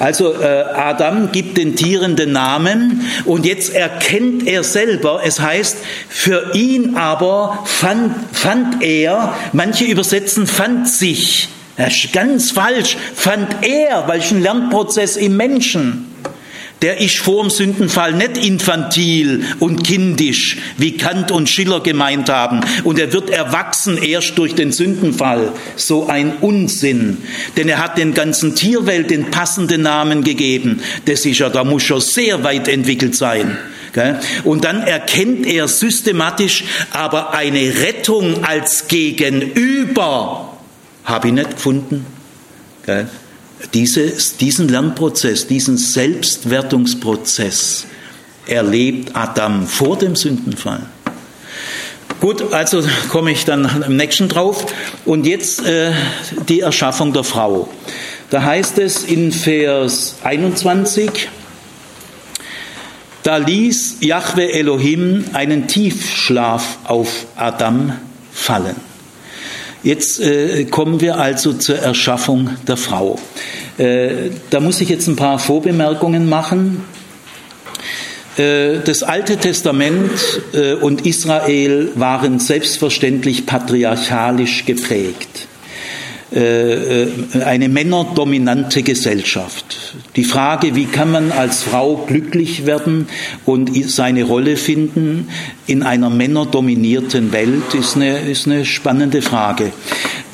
Also äh, Adam gibt den Tieren den Namen und jetzt erkennt er selber, es heißt, für ihn aber fand, fand er, manche übersetzen fand sich, das ist ganz falsch, fand er, welchen Lernprozess im Menschen der ist vor dem Sündenfall nicht infantil und kindisch, wie Kant und Schiller gemeint haben. Und er wird erwachsen erst durch den Sündenfall. So ein Unsinn. Denn er hat den ganzen Tierwelt den passenden Namen gegeben. Das ist ja, da muss schon sehr weit entwickelt sein. Und dann erkennt er systematisch, aber eine Rettung als Gegenüber habe ich nicht gefunden. Dieses, diesen Lernprozess, diesen Selbstwertungsprozess erlebt Adam vor dem Sündenfall. Gut, also komme ich dann im nächsten drauf. Und jetzt äh, die Erschaffung der Frau. Da heißt es in Vers 21, da ließ Jahwe Elohim einen Tiefschlaf auf Adam fallen. Jetzt äh, kommen wir also zur Erschaffung der Frau. Äh, da muss ich jetzt ein paar Vorbemerkungen machen. Äh, das Alte Testament äh, und Israel waren selbstverständlich patriarchalisch geprägt. Äh, äh, eine männerdominante Gesellschaft. Die Frage, wie kann man als Frau glücklich werden und seine Rolle finden in einer männerdominierten Welt, ist eine, ist eine spannende Frage.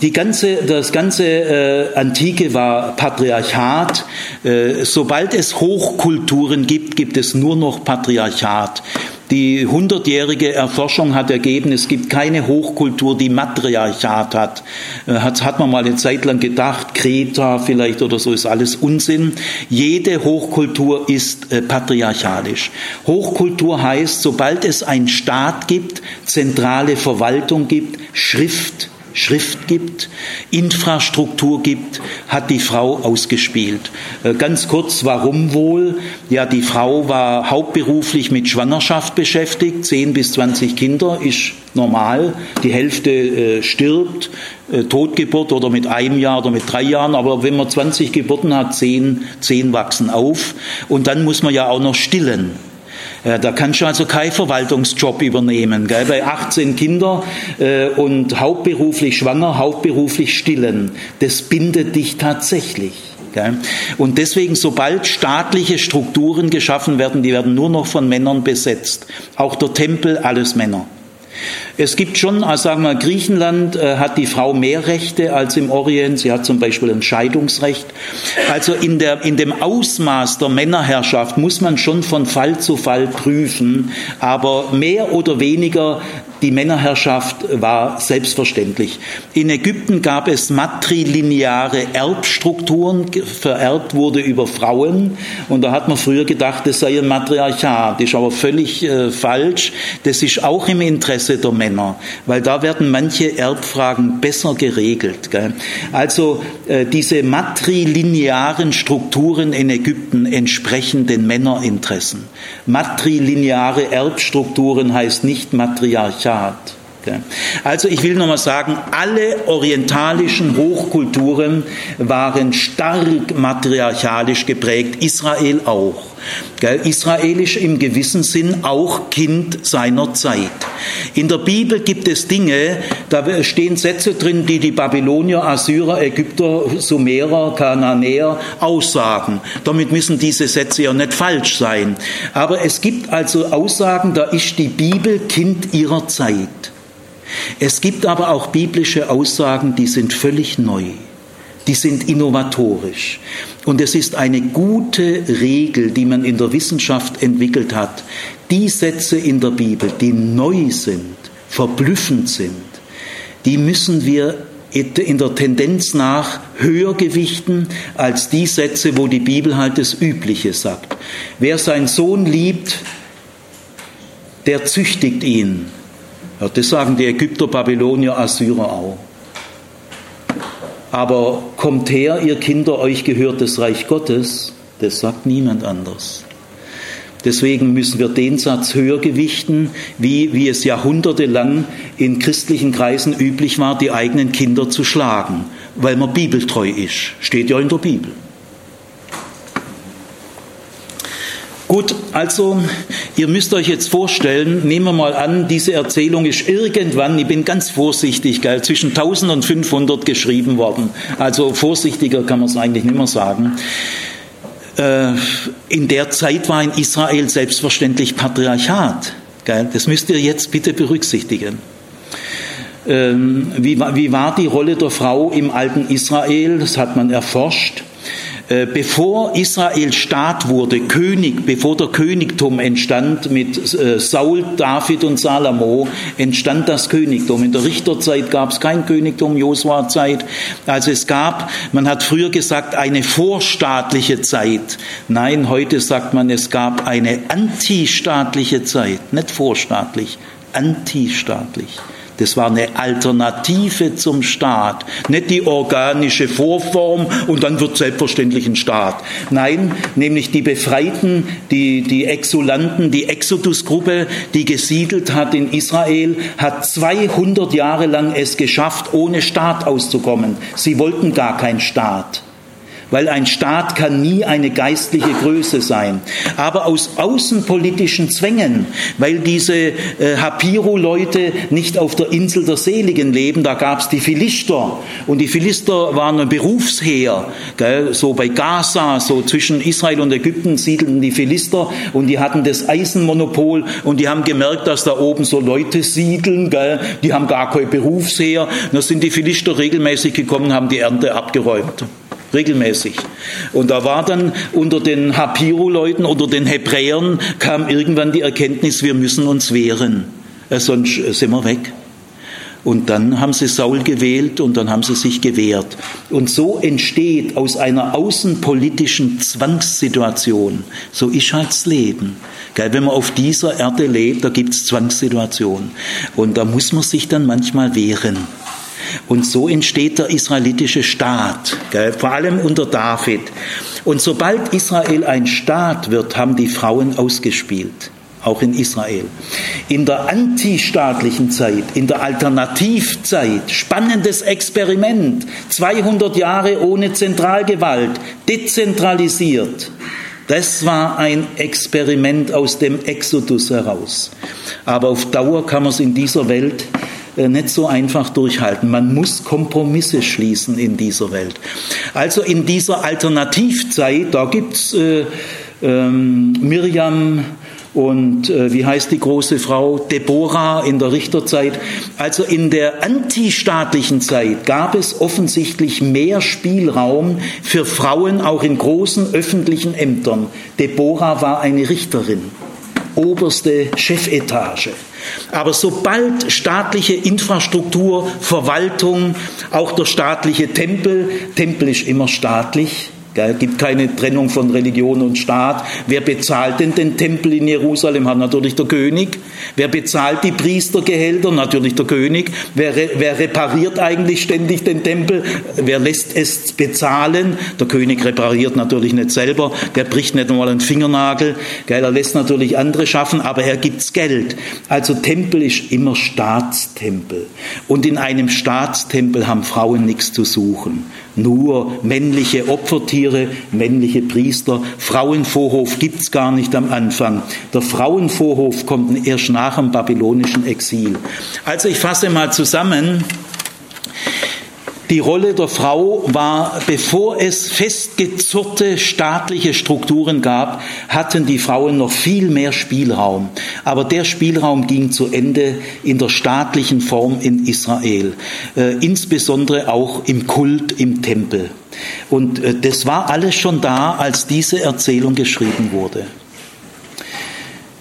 Die ganze, das ganze äh, Antike war Patriarchat. Äh, sobald es Hochkulturen gibt, gibt es nur noch Patriarchat. Die hundertjährige Erforschung hat ergeben, es gibt keine Hochkultur, die Matriarchat hat. Äh, hat, hat man mal eine Zeit lang gedacht, Kreta vielleicht oder so ist alles Unsinn. Jede Hochkultur ist äh, patriarchalisch. Hochkultur heißt, sobald es einen Staat gibt, zentrale Verwaltung gibt, Schrift, Schrift gibt, Infrastruktur gibt, hat die Frau ausgespielt. Äh, ganz kurz, warum wohl? Ja, die Frau war hauptberuflich mit Schwangerschaft beschäftigt, 10 bis 20 Kinder ist normal, die Hälfte äh, stirbt, äh, Totgeburt oder mit einem Jahr oder mit drei Jahren, aber wenn man 20 Geburten hat, 10, 10 wachsen auf und dann muss man ja auch noch stillen. Da kannst du also keinen Verwaltungsjob übernehmen. Gell? Bei 18 Kindern äh, und hauptberuflich schwanger, hauptberuflich stillen. Das bindet dich tatsächlich. Gell? Und deswegen, sobald staatliche Strukturen geschaffen werden, die werden nur noch von Männern besetzt. Auch der Tempel, alles Männer. Es gibt schon, also sagen wir, Griechenland äh, hat die Frau mehr Rechte als im Orient. Sie hat zum Beispiel ein Scheidungsrecht. Also in, der, in dem Ausmaß der Männerherrschaft muss man schon von Fall zu Fall prüfen. Aber mehr oder weniger die Männerherrschaft war selbstverständlich. In Ägypten gab es matrilineare Erbstrukturen, vererbt wurde über Frauen. Und da hat man früher gedacht, das sei ein Matriarchat. Das ist aber völlig äh, falsch. Das ist auch im Interesse der Männer, weil da werden manche Erbfragen besser geregelt. Gell? Also äh, diese matrilinearen Strukturen in Ägypten entsprechen den Männerinteressen. Matrilineare Erbstrukturen heißt nicht Matriarchat. God. Staat. Also ich will nochmal sagen, alle orientalischen Hochkulturen waren stark matriarchalisch geprägt, Israel auch. Israelisch im gewissen Sinn auch Kind seiner Zeit. In der Bibel gibt es Dinge, da stehen Sätze drin, die die Babylonier, Assyrer, Ägypter, Sumerer, Kananäer aussagen. Damit müssen diese Sätze ja nicht falsch sein. Aber es gibt also Aussagen, da ist die Bibel Kind ihrer Zeit. Es gibt aber auch biblische Aussagen, die sind völlig neu. Die sind innovatorisch. Und es ist eine gute Regel, die man in der Wissenschaft entwickelt hat. Die Sätze in der Bibel, die neu sind, verblüffend sind, die müssen wir in der Tendenz nach höher gewichten als die Sätze, wo die Bibel halt das Übliche sagt. Wer seinen Sohn liebt, der züchtigt ihn. Ja, das sagen die Ägypter, Babylonier, Assyrer auch. Aber kommt her, ihr Kinder, euch gehört das Reich Gottes, das sagt niemand anders. Deswegen müssen wir den Satz höher gewichten, wie, wie es jahrhundertelang in christlichen Kreisen üblich war, die eigenen Kinder zu schlagen, weil man bibeltreu ist. Steht ja in der Bibel. Gut, also ihr müsst euch jetzt vorstellen, nehmen wir mal an, diese Erzählung ist irgendwann, ich bin ganz vorsichtig, gell, zwischen 1000 und 500 geschrieben worden. Also vorsichtiger kann man es eigentlich nicht mehr sagen. Äh, in der Zeit war in Israel selbstverständlich Patriarchat. Gell. Das müsst ihr jetzt bitte berücksichtigen. Ähm, wie, wie war die Rolle der Frau im alten Israel? Das hat man erforscht. Äh, bevor Israel Staat wurde, König, bevor der Königtum entstand mit äh, Saul, David und Salomo, entstand das Königtum. In der Richterzeit gab es kein Königtum, Josua-Zeit. Also es gab, man hat früher gesagt, eine vorstaatliche Zeit. Nein, heute sagt man, es gab eine antistaatliche Zeit, nicht vorstaatlich, antistaatlich. Das war eine Alternative zum Staat. Nicht die organische Vorform und dann wird selbstverständlich ein Staat. Nein, nämlich die Befreiten, die, die Exulanten, die Exodus-Gruppe, die gesiedelt hat in Israel, hat 200 Jahre lang es geschafft, ohne Staat auszukommen. Sie wollten gar keinen Staat weil ein Staat kann nie eine geistliche Größe sein. Aber aus außenpolitischen Zwängen, weil diese äh, Hapiro-Leute nicht auf der Insel der Seligen leben, da gab es die Philister und die Philister waren ein Berufsheer, gell? so bei Gaza, so zwischen Israel und Ägypten siedelten die Philister und die hatten das Eisenmonopol und die haben gemerkt, dass da oben so Leute siedeln, gell? die haben gar kein Berufsheer. Da sind die Philister regelmäßig gekommen, haben die Ernte abgeräumt regelmäßig. Und da war dann unter den Hapiro-Leuten, unter den Hebräern, kam irgendwann die Erkenntnis, wir müssen uns wehren, äh, sonst sind wir weg. Und dann haben sie Saul gewählt und dann haben sie sich gewehrt. Und so entsteht aus einer außenpolitischen Zwangssituation, so ist halt das Leben. Wenn man auf dieser Erde lebt, da gibt es Zwangssituationen. Und da muss man sich dann manchmal wehren. Und so entsteht der israelitische Staat, gell, vor allem unter David. Und sobald Israel ein Staat wird, haben die Frauen ausgespielt auch in Israel. In der antistaatlichen Zeit, in der Alternativzeit, spannendes Experiment, 200 Jahre ohne Zentralgewalt, dezentralisiert. Das war ein Experiment aus dem Exodus heraus. Aber auf Dauer kann man es in dieser Welt nicht so einfach durchhalten. Man muss Kompromisse schließen in dieser Welt. Also in dieser Alternativzeit, da gibt's äh, ähm, Miriam, und äh, wie heißt die große Frau? Deborah in der Richterzeit. Also in der antistaatlichen Zeit gab es offensichtlich mehr Spielraum für Frauen auch in großen öffentlichen Ämtern. Deborah war eine Richterin, oberste Chefetage. Aber sobald staatliche Infrastruktur, Verwaltung, auch der staatliche Tempel, Tempel ist immer staatlich, Es gibt keine Trennung von Religion und Staat. Wer bezahlt denn den Tempel in Jerusalem? Hat natürlich der König. Wer bezahlt die Priestergehälter? Natürlich der König. Wer, wer repariert eigentlich ständig den Tempel? Wer lässt es bezahlen? Der König repariert natürlich nicht selber. Der bricht nicht einmal einen Fingernagel. Er lässt natürlich andere schaffen, aber er gibt's Geld. Also Tempel ist immer Staatstempel. Und in einem Staatstempel haben Frauen nichts zu suchen. Nur männliche Opfertiere, männliche Priester. Frauenvorhof gibt's gar nicht am Anfang. Der Frauenvorhof kommt erst nach dem babylonischen Exil. Also ich fasse mal zusammen. Die Rolle der Frau war, bevor es festgezurrte staatliche Strukturen gab, hatten die Frauen noch viel mehr Spielraum. Aber der Spielraum ging zu Ende in der staatlichen Form in Israel, äh, insbesondere auch im Kult im Tempel. Und äh, das war alles schon da, als diese Erzählung geschrieben wurde.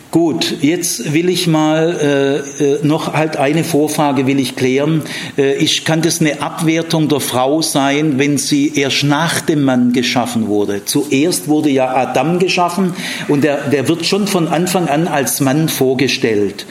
Gut, jetzt will ich mal äh, äh, noch halt eine Vorfrage will ich klären. Äh, ich kann das eine Abwertung der Frau sein, wenn sie erst nach dem Mann geschaffen wurde. Zuerst wurde ja Adam geschaffen und der, der wird schon von Anfang an als Mann vorgestellt.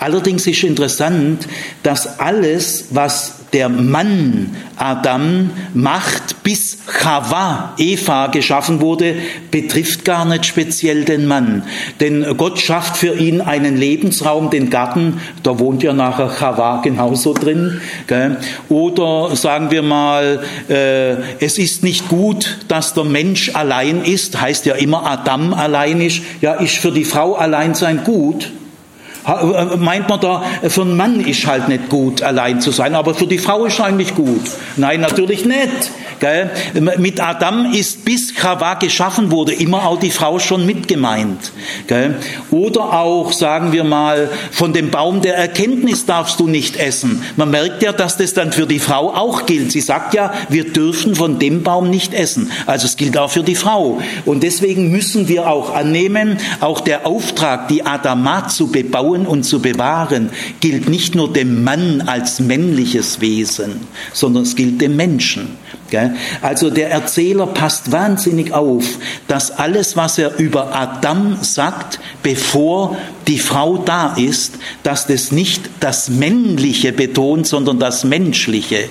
Allerdings ist interessant, dass alles, was der Mann Adam macht, bis Chava, Eva, geschaffen wurde, betrifft gar nicht speziell den Mann. Denn Gott schafft für ihn einen Lebensraum, den Garten, da wohnt ja nachher Chava genauso drin. Gell? Oder sagen wir mal, äh, es ist nicht gut, dass der Mensch allein ist, heißt ja immer Adam allein ist. Ja, ist für die Frau allein sein gut? Äh, meint man da, äh, für einen Mann ist halt nicht gut, allein zu sein, aber für die Frau ist eigentlich gut. Nein, natürlich nicht. Gell? Mit Adam ist bis Chava geschaffen wurde, immer auch die Frau schon mitgemeint. Gell? Oder auch, sagen wir mal, von dem Baum der Erkenntnis darfst du nicht essen. Man merkt ja, dass das dann für die Frau auch gilt. Sie sagt ja, wir dürfen von dem Baum nicht essen. Also es gilt auch für die Frau. Und deswegen müssen wir auch annehmen, auch der Auftrag, die Adamat zu bebauen und zu bewahren, gilt nicht nur dem Mann als männliches Wesen, sondern es gilt dem Menschen. Also der Erzähler passt wahnsinnig auf, dass alles, was er über Adam sagt, bevor die Frau da ist, dass das nicht das Männliche betont, sondern das Menschliche.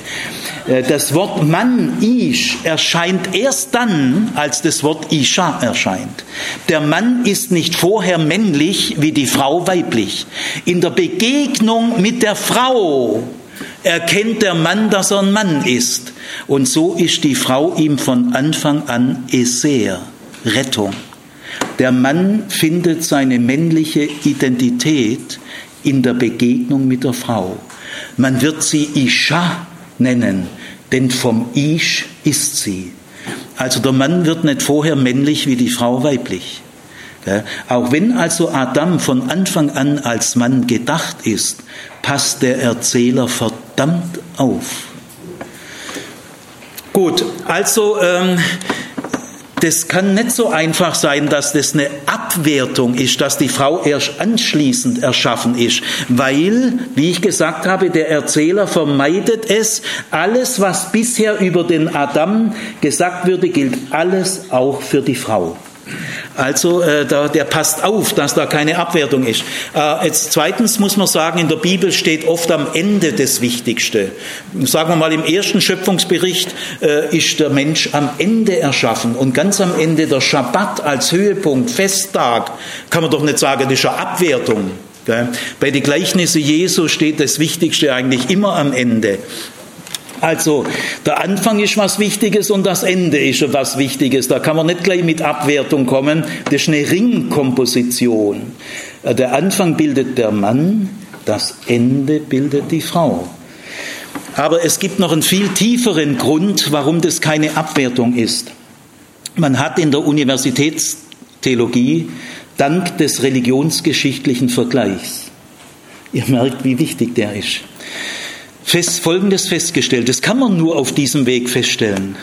Äh, das Wort Mann, Ish, erscheint erst dann, als das Wort Isha erscheint. Der Mann ist nicht vorher männlich wie die Frau weiblich. In der Begegnung mit der Frau erkennt der Mann, dass er ein Mann ist. Und so ist die Frau ihm von Anfang an Eser, Rettung. Der Mann findet seine männliche Identität in der Begegnung mit der Frau. Man wird sie Isha nennen, denn vom Ish ist sie. Also der Mann wird nicht vorher männlich wie die Frau weiblich. Auch wenn also Adam von Anfang an als Mann gedacht ist, passt der Erzähler verdammt auf. Gut, also ähm, das kann nicht so einfach sein, dass das eine Abwertung ist, dass die Frau erst anschließend erschaffen ist, weil, wie ich gesagt habe, der Erzähler vermeidet es, alles, was bisher über den Adam gesagt würde, gilt alles auch für die Frau. Also äh, da, der passt auf, dass da keine Abwertung ist. Äh, jetzt zweitens muss man sagen, in der Bibel steht oft am Ende das Wichtigste. Sagen wir mal, im ersten Schöpfungsbericht äh, ist der Mensch am Ende erschaffen und ganz am Ende der Schabbat als Höhepunkt, Festtag, kann man doch nicht sagen, das ist eine Abwertung. Bei den Gleichnissen Jesu steht das Wichtigste eigentlich immer am Ende. Also der Anfang ist was Wichtiges und das Ende ist was Wichtiges. Da kann man nicht gleich mit Abwertung kommen. Das ist eine Ringkomposition. Äh, der Anfang bildet der Mann, das Ende bildet die Frau. Aber es gibt noch einen viel tieferen Grund, warum das keine Abwertung ist. Man hat in der Universitätstheologie dank des religionsgeschichtlichen Vergleichs, ihr merkt, wie wichtig der ist, fest, Folgendes festgestellt. Das kann man nur auf diesem Weg feststellen.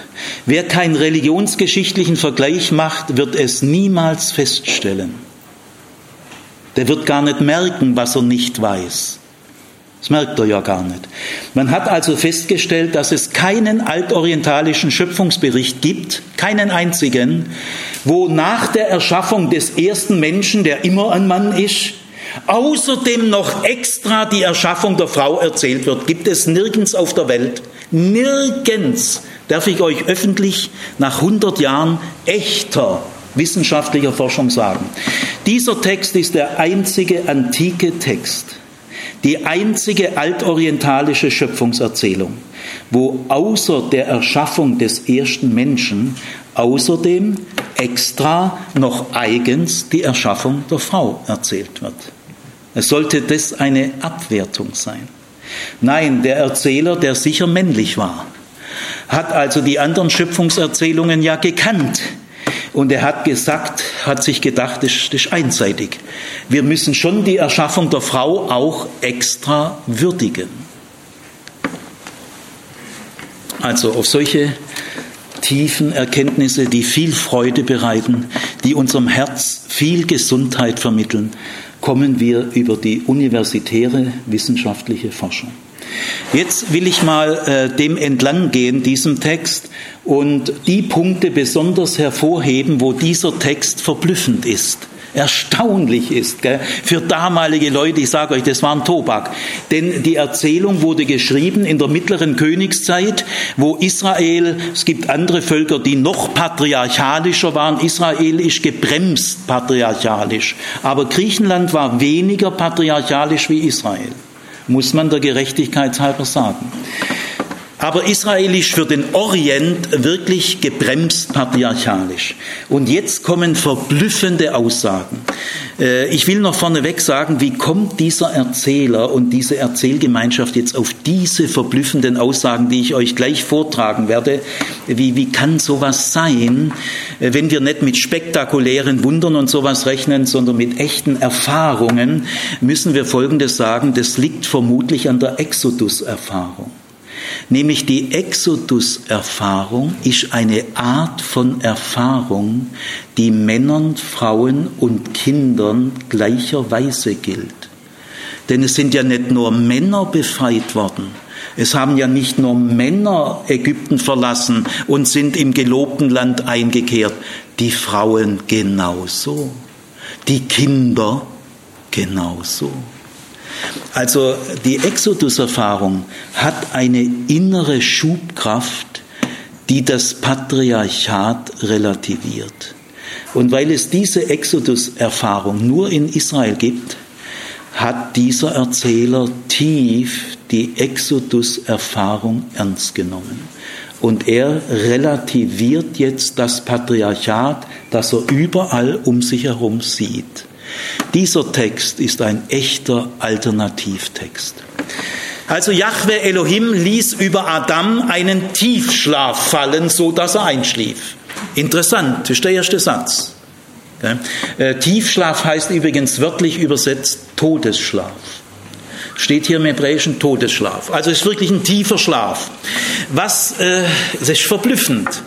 Wer keinen religionsgeschichtlichen Vergleich macht, wird es niemals feststellen. Der wird gar nicht merken, was er nicht weiß. Das merkt er ja gar nicht. Man hat also festgestellt, dass es keinen altorientalischen Schöpfungsbericht gibt, keinen einzigen, wo nach der Erschaffung des ersten Menschen, der immer ein Mann ist, außerdem noch extra die Erschaffung der Frau erzählt wird. Gibt es nirgends auf der Welt. Nirgends darf ich euch öffentlich nach 100 Jahren echter wissenschaftlicher Forschung sagen. Dieser Text ist der einzige antike Text, die einzige altorientalische Schöpfungserzählung, wo außer der Erschaffung des ersten Menschen außerdem extra noch eigens die Erschaffung der Frau erzählt wird. Es sollte das eine Abwertung sein. Nein, der Erzähler, der sicher männlich war, hat also die anderen Schöpfungserzählungen ja gekannt. Und er hat gesagt, hat sich gedacht, das ist einseitig. Wir müssen schon die Erschaffung der Frau auch extra würdigen. Also auf solche tiefen Erkenntnisse, die viel Freude bereiten, die unserem Herz viel Gesundheit vermitteln, kommen wir über die universitäre wissenschaftliche Forschung. Jetzt will ich mal äh, dem entlang gehen, diesem Text, und die Punkte besonders hervorheben, wo dieser Text verblüffend ist erstaunlich ist gell? für damalige Leute. Ich sage euch, das war ein Tobak. Denn die Erzählung wurde geschrieben in der mittleren Königszeit, wo Israel, es gibt andere Völker, die noch patriarchalischer waren. Israel ist gebremst patriarchalisch. Aber Griechenland war weniger patriarchalisch wie Israel muss man der Gerechtigkeit halber sagen. Aber Israel ist für den Orient wirklich gebremst patriarchalisch. Und jetzt kommen verblüffende Aussagen. Äh, ich will noch vorneweg sagen, wie kommt dieser Erzähler und diese Erzählgemeinschaft jetzt auf diese verblüffenden Aussagen, die ich euch gleich vortragen werde? Wie, wie kann sowas sein, äh, wenn wir nicht mit spektakulären Wundern und sowas rechnen, sondern mit echten Erfahrungen, müssen wir Folgendes sagen, das liegt vermutlich an der Exodus-Erfahrung. Nämlich die Exodus-Erfahrung ist eine Art von Erfahrung, die Männern, Frauen und Kindern gleicherweise gilt. Denn es sind ja nicht nur Männer befreit worden, es haben ja nicht nur Männer Ägypten verlassen und sind im gelobten Land eingekehrt, die Frauen genauso, die Kinder genauso. Also die Exodus-Erfahrung hat eine innere Schubkraft, die das Patriarchat relativiert. Und weil es diese Exodus-Erfahrung nur in Israel gibt, hat dieser Erzähler tief die Exodus-Erfahrung ernst genommen. Und er relativiert jetzt das Patriarchat, das er überall um sich herum sieht. Dieser Text ist ein echter Alternativtext. Also Jahwe Elohim ließ über Adam einen Tiefschlaf fallen, so dass er einschlief. Interessant, das ist der erste Satz. Äh, Tiefschlaf heißt übrigens wörtlich übersetzt Todesschlaf. Steht hier im Hebräischen Todesschlaf. Also es ist wirklich ein tiefer Schlaf. Was, äh, das ist verblüffend.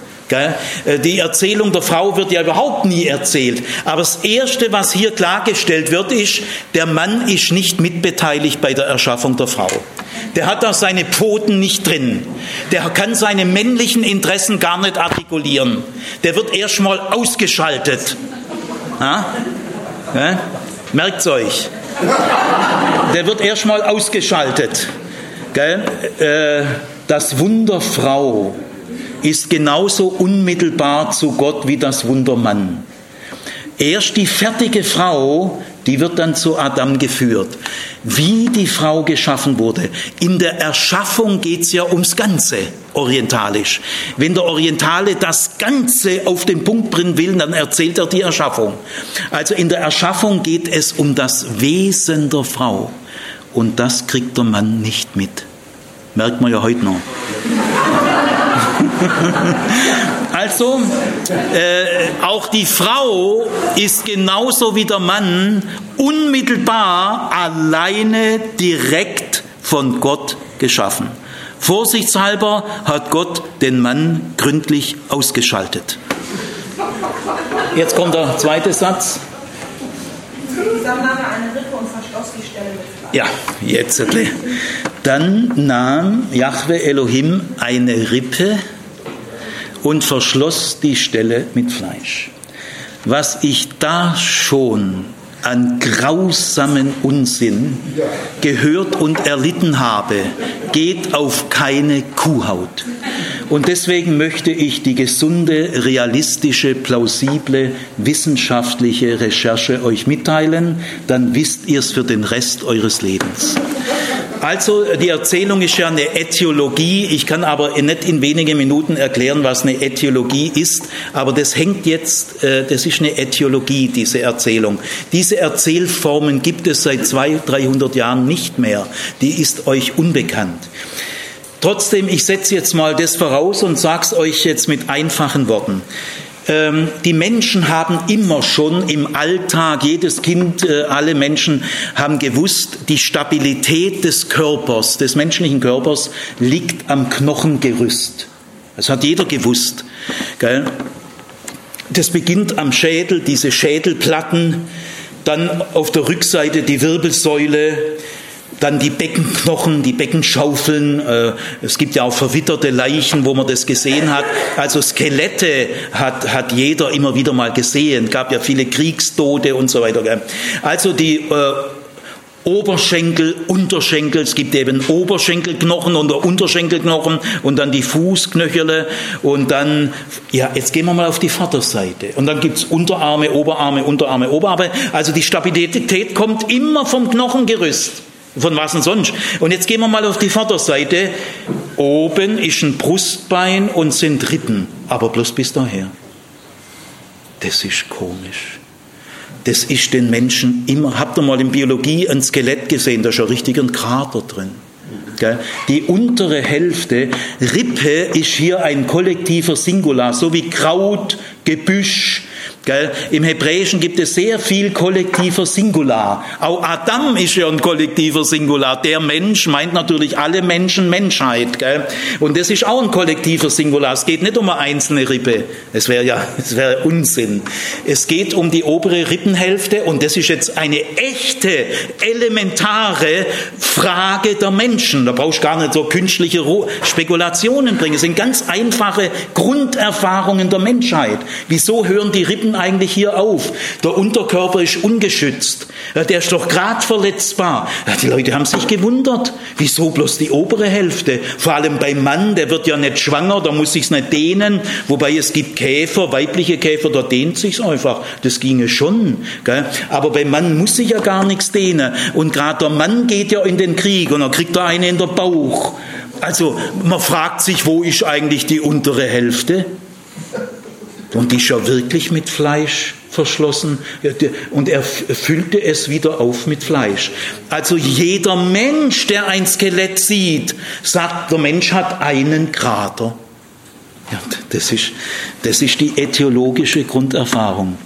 Äh, die Erzählung der Frau wird ja überhaupt nie erzählt. Aber das Erste, was hier klargestellt wird, ist, der Mann ist nicht mitbeteiligt bei der Erschaffung der Frau. Der hat da seine Pfoten nicht drin. Der kann seine männlichen Interessen gar nicht artikulieren. Der wird erstmal ausgeschaltet. Ja? Ja? Merkt's euch. Der wird erstmal ausgeschaltet. Äh, das Wunder Frau ist genauso unmittelbar zu Gott wie das Wundermann. Erst die fertige Frau, die wird dann zu Adam geführt. Wie die Frau geschaffen wurde. In der Erschaffung geht es ja ums Ganze, orientalisch. Wenn der Orientale das Ganze auf den Punkt bringen will, dann erzählt er die Erschaffung. Also in der Erschaffung geht es um das Wesen der Frau. Und das kriegt der Mann nicht mit. Merkt man ja heute noch. also, äh, auch die Frau ist genauso wie der Mann unmittelbar alleine direkt von Gott geschaffen. Vorsichtshalber hat Gott den Mann gründlich ausgeschaltet. Jetzt kommt der zweite Satz. Dann nahm er eine Rippe und verschloss die Stelle mit Fleisch. Ja, jetzt. Dann nahm Jahwe Elohim eine Rippe und verschloss die Stelle mit Fleisch. Was ich da schon an grausamen Unsinn gehört und erlitten habe, geht auf keine Kuhhaut. Und deswegen möchte ich die gesunde, realistische, plausible, wissenschaftliche Recherche euch mitteilen, dann wisst ihr es für den Rest eures Lebens. Also die Erzählung ist ja eine Äthiologie. Ich kann aber nicht in wenigen Minuten erklären, was eine Äthiologie ist. Aber das hängt jetzt, äh, das ist eine Äthiologie, diese Erzählung. Diese Erzählformen gibt es seit 200, 300 Jahren nicht mehr. Die ist euch unbekannt. Trotzdem, ich setze jetzt mal das voraus und sage es euch jetzt mit einfachen Worten. Ähm, die Menschen haben immer schon im Alltag, jedes Kind, äh, alle Menschen haben gewusst, die Stabilität des Körpers, des menschlichen Körpers liegt am Knochengerüst. Das hat jeder gewusst. Das beginnt am Schädel, diese Schädelplatten, dann auf der Rückseite die Wirbelsäule, dann die Beckenknochen, die Beckenschaufeln. Äh, es gibt ja auch verwitterte Leichen, wo man das gesehen hat. Also Skelette hat, hat jeder immer wieder mal gesehen. Es gab ja viele Kriegstote und so weiter. Also die äh, Oberschenkel, Unterschenkel, es gibt eben Oberschenkelknochen und Unterschenkelknochen und dann die Fußknöchele und dann, ja, jetzt gehen wir mal auf die Vorderseite und dann gibt es Unterarme, Oberarme, Unterarme, Oberarme. Also die Stabilität kommt immer vom Knochengerüst. Von was denn sonst? Und jetzt gehen wir mal auf die Vorderseite. Oben ist ein Brustbein und sind Rippen, aber bloß bis daher. Das ist komisch. Das ist den Menschen immer. Habt ihr mal in Biologie ein Skelett gesehen? Da ist ja richtig ein Krater drin. Die untere Hälfte, Rippe ist hier ein kollektiver Singular, so wie Kraut, Gebüsch, Gell? Im Hebräischen gibt es sehr viel kollektiver Singular. Auch Adam ist ja ein kollektiver Singular. Der Mensch meint natürlich alle Menschen, Menschheit. Gell? Und das ist auch ein kollektiver Singular. Es geht nicht um eine einzelne Rippe. Es wäre ja, es wäre Unsinn. Es geht um die obere Rippenhälfte und das ist jetzt eine echte, elementare Frage der Menschen. Da brauchst du gar nicht so künstliche Spekulationen bringen. Es sind ganz einfache Grunderfahrungen der Menschheit. Wieso hören die Rippen eigentlich hier auf? Der Unterkörper ist ungeschützt. Der ist doch gerade verletzbar. Die Leute haben sich gewundert. Wieso bloß die obere Hälfte? Vor allem beim Mann, der wird ja nicht schwanger, da muss sich's nicht dehnen. Wobei es gibt Käfer, weibliche Käfer, da dehnt sich's einfach. Das ginge schon. Gell? Aber beim Mann muss sich ja gar nichts dehnen. Und gerade der Mann geht ja in den Krieg und dann kriegt er eine in der Bauch. Also man fragt sich, wo ist eigentlich die untere Hälfte? Und die ist ja wirklich mit Fleisch verschlossen und er füllte es wieder auf mit Fleisch. Also jeder Mensch, der ein Skelett sieht, sagt, der Mensch hat einen Krater. Ja, das, ist, das ist die äthiologische Grunderfahrung.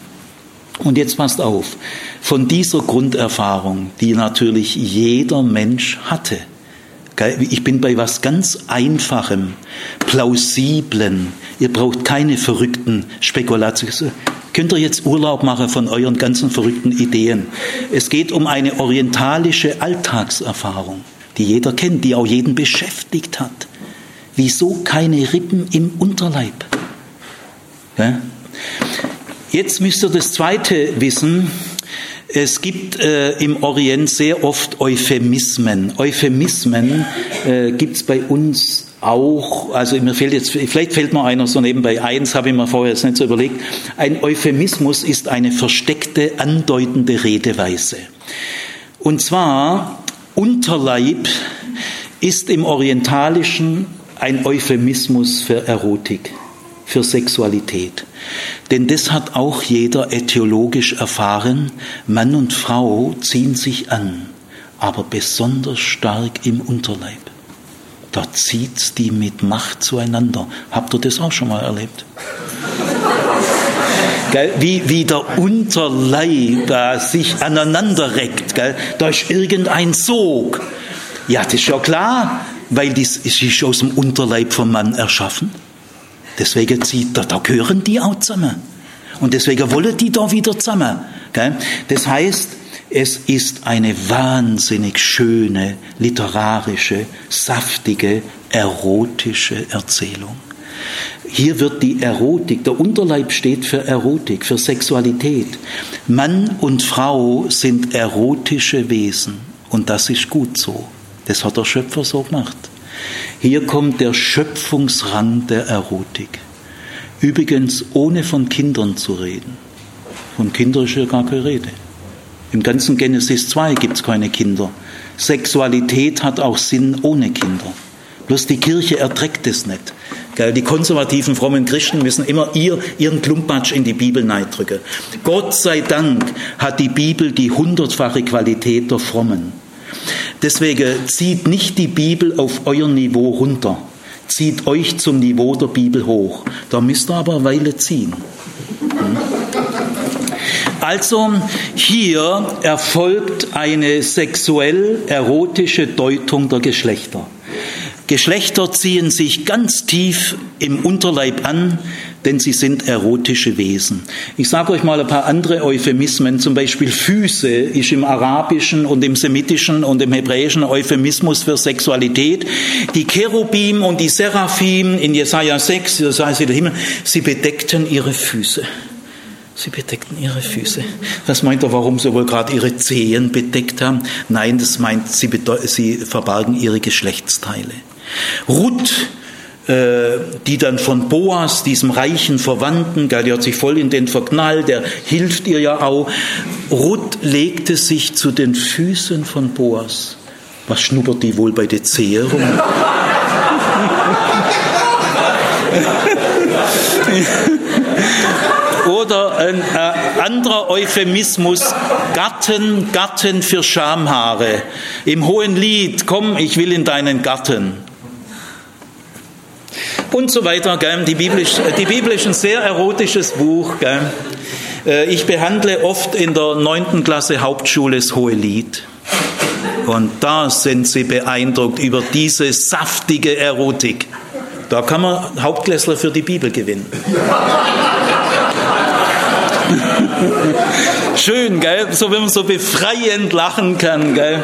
Und jetzt passt auf, von dieser Grunderfahrung, die natürlich jeder Mensch hatte, ich bin bei was ganz Einfachem, Plausiblen. Ihr braucht keine verrückten Spekulationen. Könnt ihr jetzt Urlaub machen von euren ganzen verrückten Ideen? Es geht um eine orientalische Alltagserfahrung, die jeder kennt, die auch jeden beschäftigt hat. Wieso keine Rippen im Unterleib? Ja? Jetzt müsst ihr das Zweite wissen. Es gibt äh, im Orient sehr oft Euphemismen. Euphemismen äh, gibt es bei uns auch, also mir fehlt jetzt, vielleicht fällt mir einer so nebenbei eins, habe ich mir vorher jetzt nicht so überlegt. Ein Euphemismus ist eine versteckte, andeutende Redeweise. Und zwar, Unterleib ist im Orientalischen ein Euphemismus für Erotik, für Sexualität. Denn das hat auch jeder äthiologisch erfahren. Mann und Frau ziehen sich an, aber besonders stark im Unterleib. Da zieht's die mit Macht zueinander. Habt ihr das auch schon mal erlebt? Gell? Wie, wie der Unterleib äh, sich aneinander reckt. Gell? Da ist irgendein Sog. Ja, das ist ja klar, weil das ist aus dem Unterleib vom Mann erschaffen. Deswegen zieht da, da gehören die auch zusammen. Und deswegen wollen die da wieder zusammen. Gell? Das heißt, Es ist eine wahnsinnig schöne, literarische, saftige, erotische Erzählung. Hier wird die Erotik, der Unterleib steht für Erotik, für Sexualität. Mann und Frau sind erotische Wesen und das ist gut so. Das hat der Schöpfer so gemacht. Hier kommt der Schöpfungsrang der Erotik. Übrigens ohne von Kindern zu reden. Von Kindern ist ja gar keine Rede. Im ganzen Genesis 2 gibt es keine Kinder. Sexualität hat auch Sinn ohne Kinder. Bloß die Kirche erträgt es nicht. Die konservativen frommen Christen müssen immer ihr, ihren Klumpatsch in die Bibel neidrücken. Gott sei Dank hat die Bibel die hundertfache Qualität der Frommen. Deswegen zieht nicht die Bibel auf euer Niveau runter. Zieht euch zum Niveau der Bibel hoch. Da müsst ihr aber eine Weile ziehen. Hm? Also hier erfolgt eine sexuell erotische Deutung der Geschlechter. Geschlechter ziehen sich ganz tief im Unterleib an, denn sie sind erotische Wesen. Ich sage euch mal ein paar andere Euphemismen, zum Beispiel Füße ist im Arabischen und im Semitischen und im Hebräischen Euphemismus für Sexualität. Die Cherubim und die Seraphim in Jesaja 6, Jesaja der Himmel, sie bedeckten ihre Füße. Sie bedeckten ihre Füße. Was meint er, warum sie wohl gerade ihre Zehen bedeckt haben? Nein, das meint, sie, sie verbargen ihre Geschlechtsteile. Ruth, äh, die dann von Boas, diesem reichen Verwandten, die hat sich voll in den verknallt, der hilft ihr ja auch. Ruth legte sich zu den Füßen von Boas. Was schnuppert die wohl bei der Zehe rum? Oder ein äh, anderer Euphemismus, Gatten, Gatten für Schamhaare. Im hohen Lied, komm, ich will in deinen Garten und so weiter. Die, Bibel ist, die Bibel ist ein sehr erotisches Buch. Äh, ich behandle oft in der neunten Klasse Hauptschule das Hohe Lied. Und da sind sie beeindruckt über diese saftige Erotik. Da kann man Hauptklässler für die Bibel gewinnen. Schön, gell? So, wenn man so befreiend lachen kann, gell?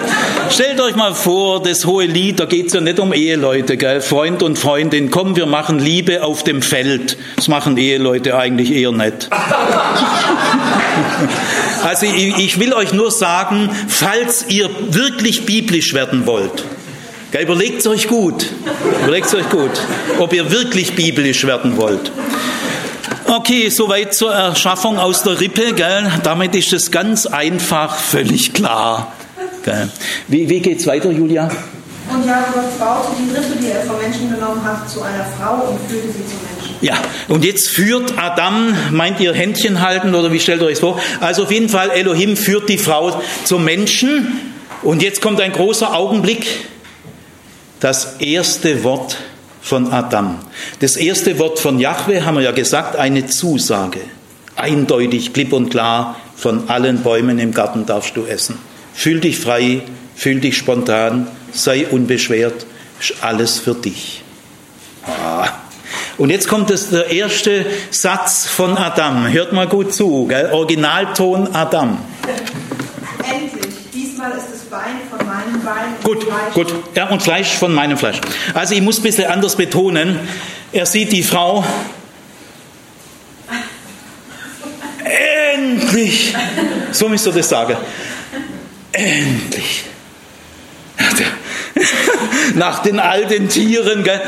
Stellt euch mal vor, das hohe Lied, da geht es ja nicht um Eheleute, gell? Freund und Freundin, komm, wir machen Liebe auf dem Feld. Das machen Eheleute eigentlich eher nicht. Also ich, ich will euch nur sagen, falls ihr wirklich biblisch werden wollt, Überlegt euch gut, überlegt euch gut, ob ihr wirklich biblisch werden wollt. Okay, soweit zur Erschaffung aus der Rippe. Gell? Damit ist es ganz einfach, völlig klar. Gell? Wie, wie geht es weiter, Julia? Und Jakob baute die Rippe, die er vom Menschen genommen hat, zu einer Frau und führte sie zum Menschen. Ja, und jetzt führt Adam, meint ihr Händchen halten oder wie stellt ihr euch das vor? Also auf jeden Fall, Elohim führt die Frau zum Menschen. Und jetzt kommt ein großer Augenblick. Das erste Wort von Adam. Das erste Wort von Jahwe haben wir ja gesagt, eine Zusage. Eindeutig, klipp und klar, von allen Bäumen im Garten darfst du essen. Fühl dich frei, fühl dich spontan, sei unbeschwert, ist alles für dich. Ah. Und jetzt kommt das, der erste Satz von Adam. Hört mal gut zu, gell? Originalton Adam. Endlich, diesmal ist es Bein von meinem Bein. Gut, gut. Ja, und Fleisch von meinem Fleisch. Also ich muss ein bisschen anders betonen. Er sieht die Frau. Endlich! So müsst ihr das sagen. Endlich! Nach den alten Tieren, gell?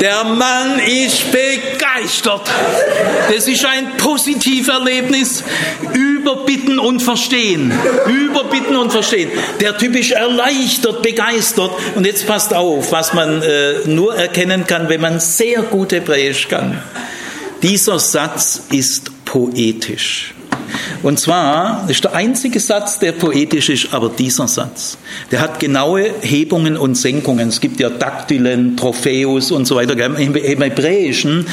Der Mann ist begeistert. Das ist ein Positiverlebnis. Überbitten und verstehen. Überbitten und verstehen. Der Typ ist erleichtert, begeistert. Und jetzt passt auf, was man äh, nur erkennen kann, wenn man sehr gut Hebräisch kann. Dieser Satz ist poetisch. Und zwar ist der einzige Satz, der poetisch ist, aber dieser Satz. Der hat genaue Hebungen und Senkungen. Es gibt ja Daktylen, Tropheus und so weiter. Im Hebräischen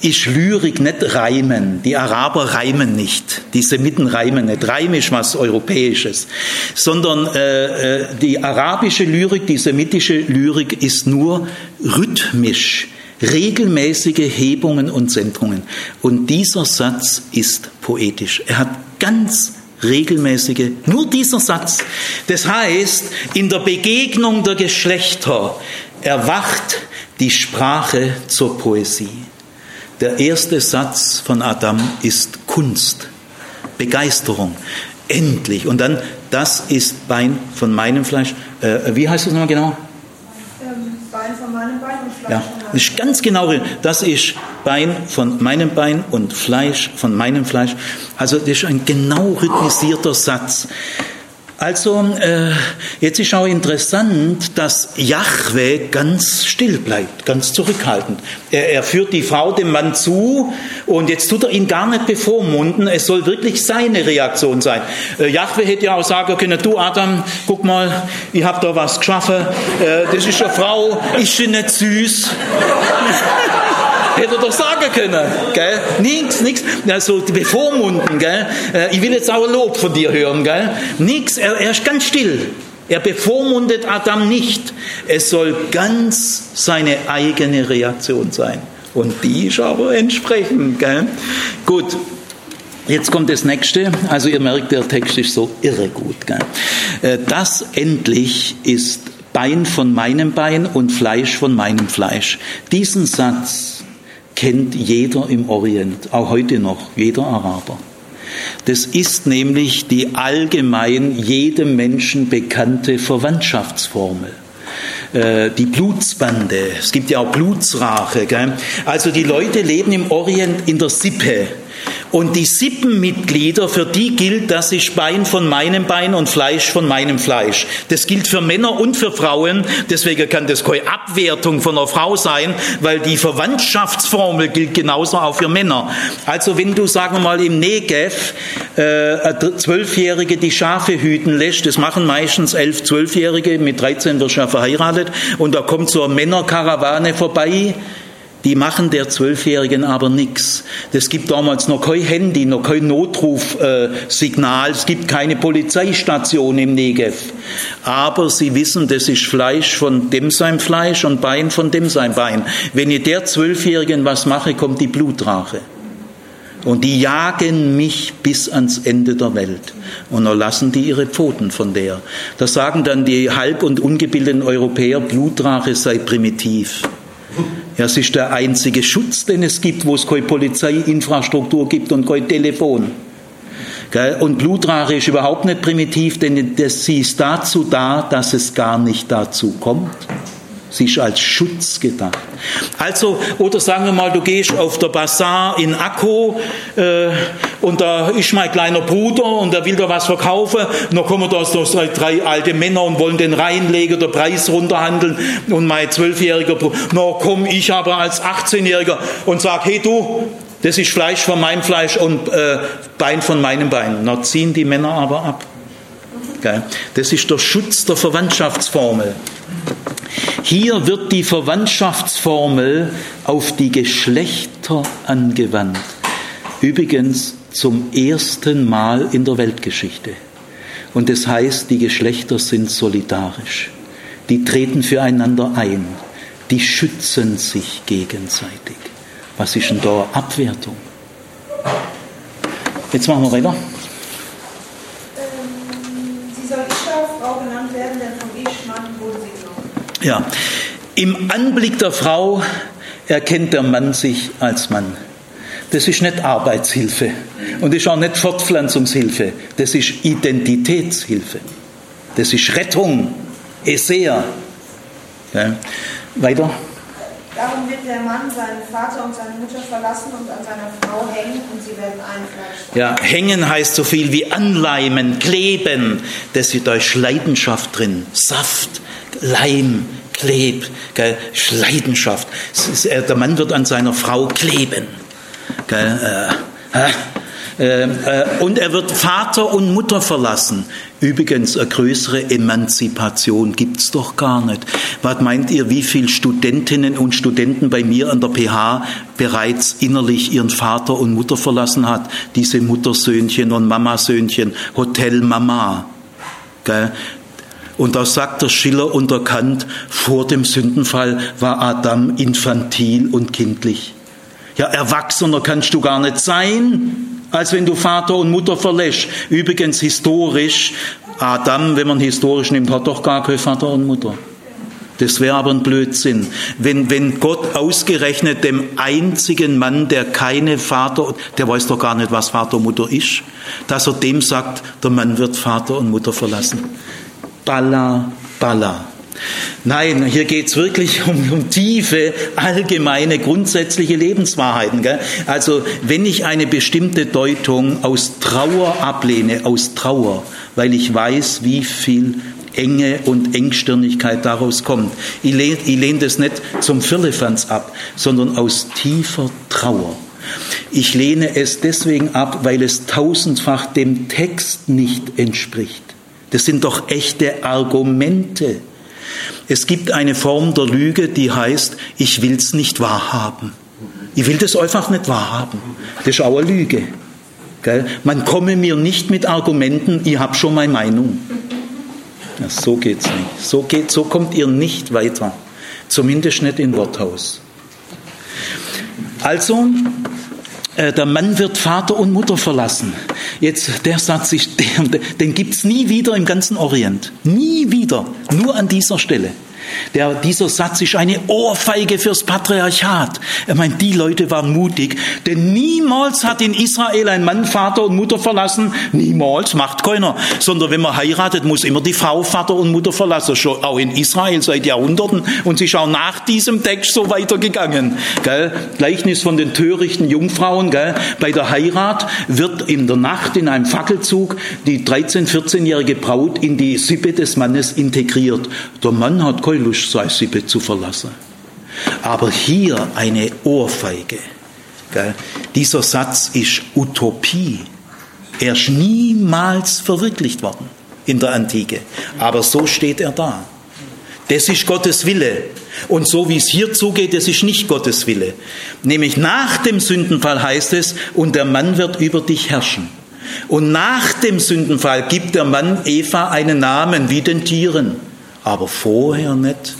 ist Lyrik nicht Reimen. Die Araber reimen nicht. Die Semiten reimen nicht. Reim ist was Europäisches. Sondern äh, äh die arabische Lyrik, die semitische Lyrik ist nur rhythmisch regelmäßige Hebungen und Sentrungen. Und dieser Satz ist poetisch. Er hat ganz regelmäßige, nur dieser Satz. Das heißt, in der Begegnung der Geschlechter erwacht die Sprache zur Poesie. Der erste Satz von Adam ist Kunst, Begeisterung, endlich. Und dann, das ist Bein von meinem Fleisch. Äh, wie heißt das nochmal genau? Ähm, Bein von meinem Bein und Fleisch. Ja, das ist ganz genau. Das ist Bein von meinem Bein und Fleisch von meinem Fleisch. Also das ist ein genau rhythmisierter Satz. Also äh, jetzt ist auch interessant, dass Jahwe ganz still bleibt, ganz zurückhaltend. Er, er, führt die Frau dem Mann zu und jetzt tut er ihn gar nicht bevormunden. Es soll wirklich seine Reaktion sein. Äh, Jahwe hätte ja auch sagen können, du Adam, guck mal, ich habe da was geschaffen. Äh, das ist eine Frau, ist sie nicht süß? Hätte er doch sagen können. Gell? Nix, nix. Also bevormunden. Gell? Äh, ich will jetzt auch Lob von dir hören. Gell? Nix. Er, er ist ganz still. Er bevormundet Adam nicht. Es soll ganz seine eigene Reaktion sein. Und die ist aber entsprechend. Gell? Gut. Jetzt kommt das nächste. Also ihr merkt, der Text ist so irre gut. Gell? Äh, das endlich ist Bein von meinem Bein und Fleisch von meinem Fleisch. Diesen Satz kennt jeder im Orient, auch heute noch, jeder Araber. Das ist nämlich die allgemein jedem Menschen bekannte Verwandtschaftsformel äh, die Blutsbande. Es gibt ja auch Blutsrache. Gell? Also die Leute leben im Orient in der Sippe. Und die Sippenmitglieder, für die gilt, das ist Bein von meinem Bein und Fleisch von meinem Fleisch. Das gilt für Männer und für Frauen. Deswegen kann das keine Abwertung von einer Frau sein, weil die Verwandtschaftsformel gilt genauso auch für Männer. Also wenn du, sagen wir mal, im Negev äh, Zwölfjährige die Schafe hüten lässt, das machen meistens elf, Zwölfjährige, mit 13 wird schon verheiratet, und da kommt so eine Männerkarawane vorbei, die machen der Zwölfjährigen aber nichts. Es gibt damals noch kein Handy, noch kein Notrufsignal, es gibt keine Polizeistation im Negev. Aber sie wissen, das ist Fleisch von dem sein Fleisch und Bein von dem sein Bein. Wenn ich der Zwölfjährigen was mache, kommt die Blutrache. Und die jagen mich bis ans Ende der Welt. Und dann lassen die ihre Pfoten von der. Da sagen dann die halb- und ungebildeten Europäer, Blutrache sei primitiv. Es ist der einzige Schutz, den es gibt, wo es keine Polizeiinfrastruktur gibt und kein Telefon. Und Blutrache ist überhaupt nicht primitiv, denn sie ist dazu da, dass es gar nicht dazu kommt. Sie ist als Schutz gedacht. Also, oder sagen wir mal, du gehst auf der Bazar in Akko äh, und da ist mein kleiner Bruder und der will da was verkaufen. Und dann kommen da so drei alte Männer und wollen den reinlegen, der Preis runterhandeln. Und mein zwölfjähriger Bruder, na komm, ich aber als 18-Jähriger und sag, hey du, das ist Fleisch von meinem Fleisch und äh, Bein von meinem Bein. Na ziehen die Männer aber ab. Das ist der Schutz der Verwandtschaftsformel. Hier wird die Verwandtschaftsformel auf die Geschlechter angewandt. Übrigens zum ersten Mal in der Weltgeschichte. Und das heißt, die Geschlechter sind solidarisch. Die treten füreinander ein. Die schützen sich gegenseitig. Was ist denn da Abwertung? Jetzt machen wir weiter. Ja, im Anblick der Frau erkennt der Mann sich als Mann. Das ist nicht Arbeitshilfe und ist auch nicht Fortpflanzungshilfe. Das ist Identitätshilfe. Das ist Rettung, Esea. Ja. Weiter. Darum wird der Mann seinen Vater und seine Mutter verlassen und an seiner Frau hängen und sie werden ein Fleisch Ja, hängen heißt so viel wie anleimen, kleben. Das ist da ist Leidenschaft drin, Saft, Leim, Kleb, gell, Leidenschaft. Ist, äh, der Mann wird an seiner Frau kleben. Gell, äh, äh, äh, und er wird Vater und Mutter verlassen. Übrigens, eine größere Emanzipation gibt es doch gar nicht. Was meint ihr, wie viele Studentinnen und Studenten bei mir an der PH bereits innerlich ihren Vater und Mutter verlassen hat? Diese Muttersöhnchen und Mamasöhnchen, Hotel Mama. Gell? Und da sagt der Schiller unter Kant, vor dem Sündenfall war Adam infantil und kindlich. Ja, erwachsener kannst du gar nicht sein, als wenn du Vater und Mutter verlässt. Übrigens historisch, Adam, wenn man historisch nimmt, hat doch gar kein Vater und Mutter. Das wäre aber ein Blödsinn. Wenn, wenn Gott ausgerechnet dem einzigen Mann, der keine Vater, der weiß doch gar nicht, was Vater und Mutter ist, dass er dem sagt, der Mann wird Vater und Mutter verlassen. Balla, balla. Nein, hier geht es wirklich um, um, tiefe, allgemeine, grundsätzliche Lebenswahrheiten. Gell? Also wenn ich eine bestimmte Deutung aus Trauer ablehne, aus Trauer, weil ich weiß, wie viel Enge und Engstirnigkeit daraus kommt. Ich lehne, ich lehne das nicht zum Firlefanz ab, sondern aus tiefer Trauer. Ich lehne es deswegen ab, weil es tausendfach dem Text nicht entspricht. Das sind doch echte Argumente. Es gibt eine Form der Lüge, die heißt, ich will es nicht wahrhaben. Ich will das einfach nicht wahrhaben. Das ist auch eine Lüge. Man komme mir nicht mit Argumenten, ich habe schon meine Meinung. Ja, so geht's nicht. So, geht, so kommt ihr nicht weiter. Zumindest nicht in Worthaus. Also, äh, der Mann wird Vater und Mutter verlassen. Jetzt, der Satz ist, der, den gibt's nie wieder im ganzen Orient. Nie wieder. Nur an dieser Stelle. Der, dieser Satz ist eine Ohrfeige fürs Patriarchat. Er meint, die Leute waren mutig, denn niemals hat in Israel ein Mann Vater und Mutter verlassen. Niemals, macht keiner. Sondern wenn man heiratet, muss immer die Frau Vater und Mutter verlassen. Schon auch in Israel seit Jahrhunderten. Und sie ist auch nach diesem Text so weitergegangen. Gell? Gleichnis von den törichten Jungfrauen. Gell? Bei der Heirat wird in der Nacht in einem Fackelzug die 13-, 14-jährige Braut in die Sippe des Mannes integriert. Der Mann hat keine Lust, seine Sippe zu verlassen. Aber hier eine Ohrfeige. Gell? Dieser Satz ist Utopie. Er ist niemals verwirklicht worden in der Antike. Aber so steht er da. Das ist Gottes Wille. Und so wie es hier zugeht, das ist nicht Gottes Wille. Nämlich nach dem Sündenfall heißt es, und der Mann wird über dich herrschen. Und nach dem Sündenfall gibt der Mann Eva einen Namen wie den Tieren aber vorher nicht.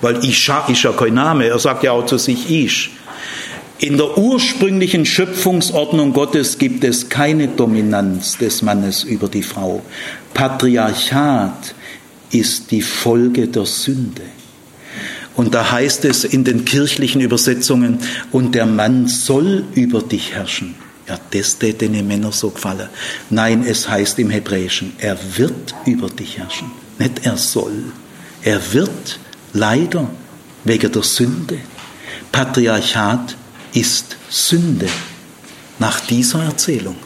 Weil Isha ist ja kein Name, er sagt ja auch zu sich Ish. In der ursprünglichen Schöpfungsordnung Gottes gibt es keine Dominanz des Mannes über die Frau. Patriarchat ist die Folge der Sünde. Und da heißt es in den kirchlichen Übersetzungen, und der Mann soll über dich herrschen. Ja, das täte den Männer so gefallen. Nein, es heißt im Hebräischen, er wird über dich herrschen, nicht er soll. Er wird leider wegen der Sünde. Patriarchat ist Sünde nach dieser Erzählung.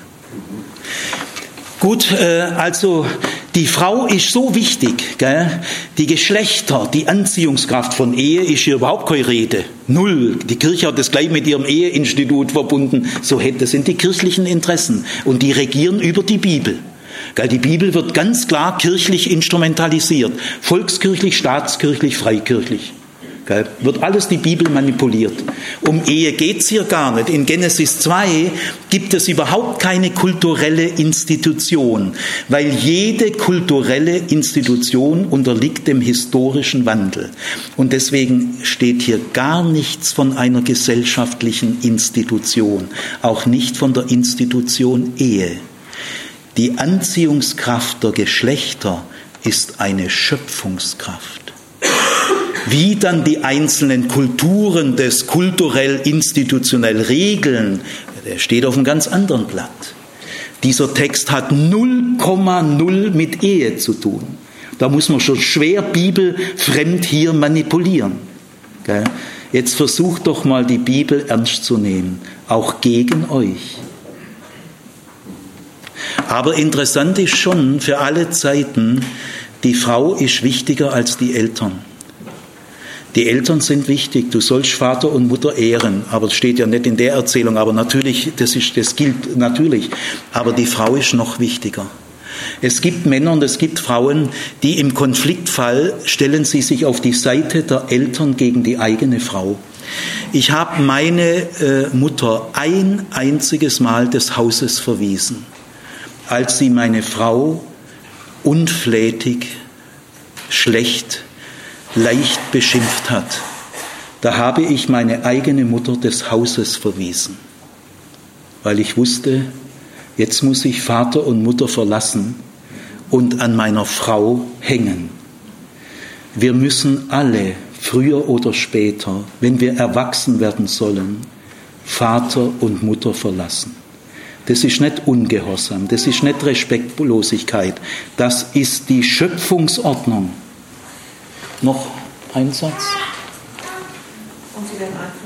Gut, äh, also die Frau ist so wichtig, gell? die Geschlechter, die Anziehungskraft von Ehe ist hier überhaupt keine Rede. Null. Die Kirche hat das gleich mit ihrem Eheinstitut verbunden. So hätte, sind die kirchlichen Interessen und die regieren über die Bibel. Die Bibel wird ganz klar kirchlich instrumentalisiert. Volkskirchlich, staatskirchlich, freikirchlich. Wird alles die Bibel manipuliert. Um Ehe geht's hier gar nicht. In Genesis 2 gibt es überhaupt keine kulturelle Institution, weil jede kulturelle Institution unterliegt dem historischen Wandel. Und deswegen steht hier gar nichts von einer gesellschaftlichen Institution, auch nicht von der Institution Ehe. Die Anziehungskraft der Geschlechter ist eine Schöpfungskraft. Wie dann die einzelnen Kulturen des kulturell-institutionell regeln, der steht auf einem ganz anderen Blatt. Dieser Text hat 0,0 mit Ehe zu tun. Da muss man schon schwer bibelfremd hier manipulieren. Jetzt versucht doch mal die Bibel ernst zu nehmen, auch gegen euch. Aber interessant ist schon für alle Zeiten, die Frau ist wichtiger als die Eltern. Die Eltern sind wichtig, du sollst Vater und Mutter ehren, aber das steht ja nicht in der Erzählung, aber natürlich, das, ist, das gilt natürlich, aber die Frau ist noch wichtiger. Es gibt Männer und es gibt Frauen, die im Konfliktfall stellen sie sich auf die Seite der Eltern gegen die eigene Frau. Ich habe meine äh, Mutter ein einziges Mal des Hauses verwiesen als sie meine Frau unflätig schlecht, leicht beschimpft hat, da habe ich meine eigene Mutter des Hauses verwiesen, weil ich wusste, jetzt muss ich Vater und Mutter verlassen und an meiner Frau hängen. Wir müssen alle, früher oder später, wenn wir erwachsen werden sollen, Vater und Mutter verlassen. Das ist nicht Ungehorsam, das ist nicht Respektlosigkeit, das ist die Schöpfungsordnung. Noch ein Satz?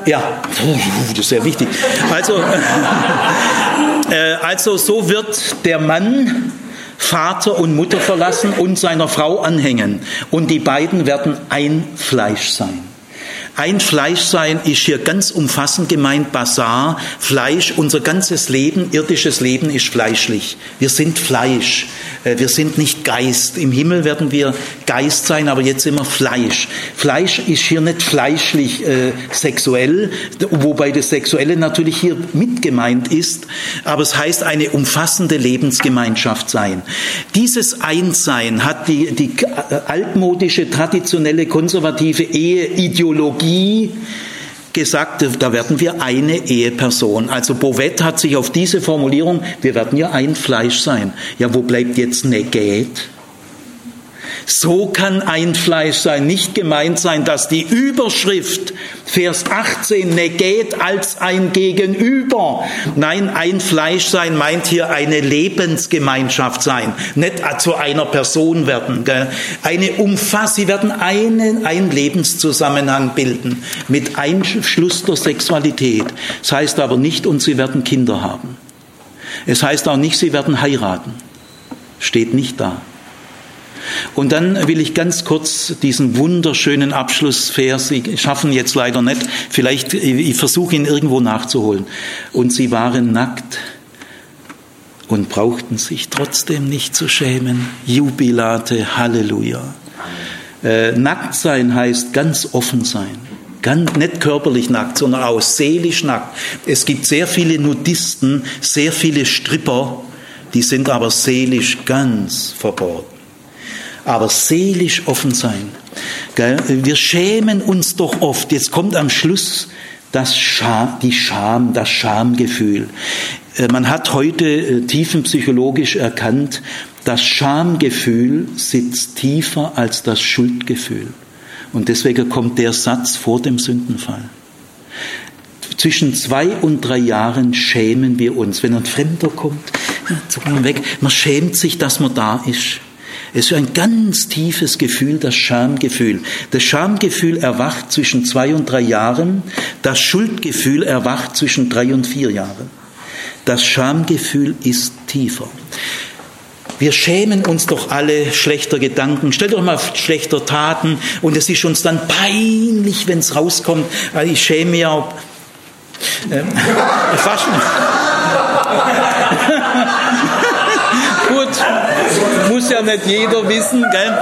Ja, das ist sehr wichtig. Also, äh, also so wird der Mann Vater und Mutter verlassen und seiner Frau anhängen. Und die beiden werden ein Fleisch sein. Ein Fleischsein ist hier ganz umfassend gemeint, Basar, Fleisch. Unser ganzes Leben, irdisches Leben ist fleischlich. Wir sind Fleisch. Äh, wir sind nicht Geist. Im Himmel werden wir Geist sein, aber jetzt immer Fleisch. Fleisch ist hier nicht fleischlich äh, sexuell, wobei das Sexuelle natürlich hier mit gemeint ist, aber es heißt eine umfassende Lebensgemeinschaft sein. Dieses Einssein hat die, die altmodische, traditionelle, konservative Eheideologie gesagt, da werden wir eine Eheperson. Also Bovet hat sich auf diese Formulierung, wir werden ja ein Fleisch sein. Ja, wo bleibt jetzt Neget? So kann ein Fleisch sein, nicht gemeint sein, dass die Überschrift Vers 18 neget als ein Gegenüber. Nein, ein Fleisch sein meint hier eine Lebensgemeinschaft sein, nicht zu einer Person werden. Eine Umfass, sie werden einen, einen Lebenszusammenhang bilden mit Einschluss der Sexualität. Das heißt aber nicht, und sie werden Kinder haben. Es heißt auch nicht, sie werden heiraten. Steht nicht da. Und dann will ich ganz kurz diesen wunderschönen Abschlussvers, Sie schaffen jetzt leider nicht, vielleicht, ich versuche ihn irgendwo nachzuholen. Und sie waren nackt und brauchten sich trotzdem nicht zu schämen. Jubilate, Halleluja. Äh, nackt sein heißt ganz offen sein. Ganz, nicht körperlich nackt, sondern auch seelisch nackt. Es gibt sehr viele Nudisten, sehr viele Stripper, die sind aber seelisch ganz verborgen aber seelisch offen sein. Wir schämen uns doch oft. Jetzt kommt am Schluss das Scham, die Scham, das Schamgefühl. Äh, man hat heute äh, tiefenpsychologisch erkannt, das Schamgefühl sitzt tiefer als das Schuldgefühl. Und deswegen kommt der Satz vor dem Sündenfall. Zwischen zwei und drei Jahren schämen wir uns. Wenn ein Fremder kommt, weg. Man schämt sich, dass man da ist. Es ist ein ganz tiefes Gefühl, das Schamgefühl. Das Schamgefühl erwacht zwischen zwei und drei Jahren, das Schuldgefühl erwacht zwischen drei und vier Jahren. Das Schamgefühl ist tiefer. Wir schämen uns doch alle schlechter Gedanken. Stellt doch mal schlechter Taten und es ist uns dann peinlich, wenn es rauskommt. Ich schäme auch. Äh, fast. Gut, muss ja nicht jeder wissen. Gell?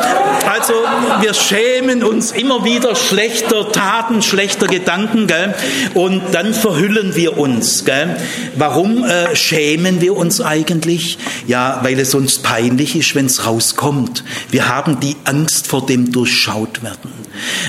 Also wir schämen uns immer wieder schlechter Taten, schlechter Gedanken gell? und dann verhüllen wir uns. Gell? Warum äh, schämen wir uns eigentlich? Ja, weil es uns peinlich ist, wenn es rauskommt. Wir haben die Angst vor dem Durchschaut werden,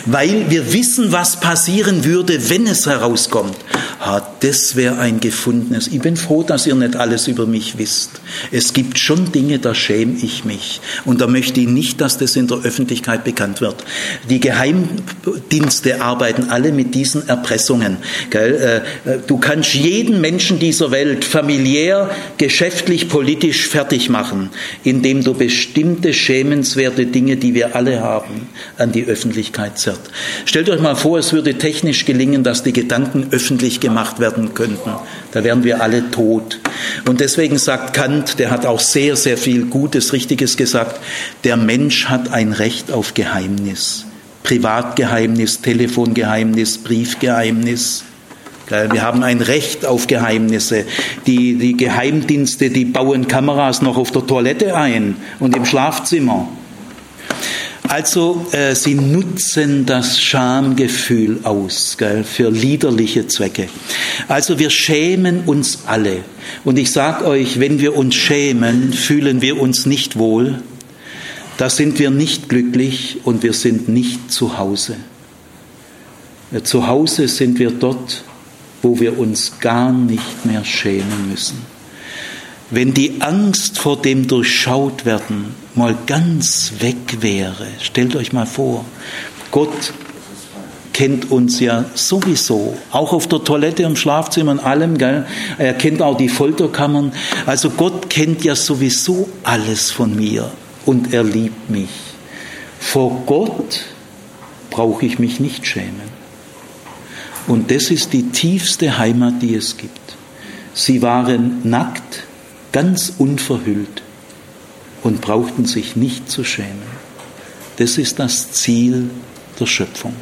weil wir wissen, was passieren würde, wenn es herauskommt. Ah, das wäre ein gefundenes. Ich bin froh, dass ihr nicht alles über mich wisst. Es gibt schon Dinge, da schäme ich mich. Und da möchte ich nicht, dass das in der Öffentlichkeit bekannt wird. Die Geheimdienste arbeiten alle mit diesen Erpressungen. Äh, du kannst jeden Menschen dieser Welt familiär, geschäftlich, politisch fertig machen, indem du bestimmte schämenswerte Dinge, die wir alle haben, an die Öffentlichkeit zerrt. Stellt euch mal vor, es würde technisch gelingen, dass die Gedanken öffentlich gemacht werden könnten. Da wären wir alle tot. Und deswegen sagt Kant, der hat auch sehr, sehr viel Gutes, Richtiges gesagt, der Mensch hat ein Recht auf Geheimnis. Privatgeheimnis, Telefongeheimnis, Briefgeheimnis. Wir haben ein Recht auf Geheimnisse. Die, die Geheimdienste, die bauen Kameras noch auf der Toilette ein und im Schlafzimmer. Also äh, sie nutzen das Schamgefühl aus gell, für liederliche Zwecke. Also wir schämen uns alle. Und ich sage euch, wenn wir uns schämen, fühlen wir uns nicht wohl, da sind wir nicht glücklich und wir sind nicht zu Hause. Zu Hause sind wir dort, wo wir uns gar nicht mehr schämen müssen. Wenn die Angst vor dem Durchschaut werden mal ganz weg wäre, stellt euch mal vor, Gott kennt uns ja sowieso, auch auf der Toilette, im Schlafzimmer, in allem. Gell? Er kennt auch die Folterkammern. Also Gott kennt ja sowieso alles von mir und er liebt mich. Vor Gott brauche ich mich nicht schämen. Und das ist die tiefste Heimat, die es gibt. Sie waren nackt, ganz unverhüllt und brauchten sich nicht zu schämen. Das ist das Ziel der Schöpfung.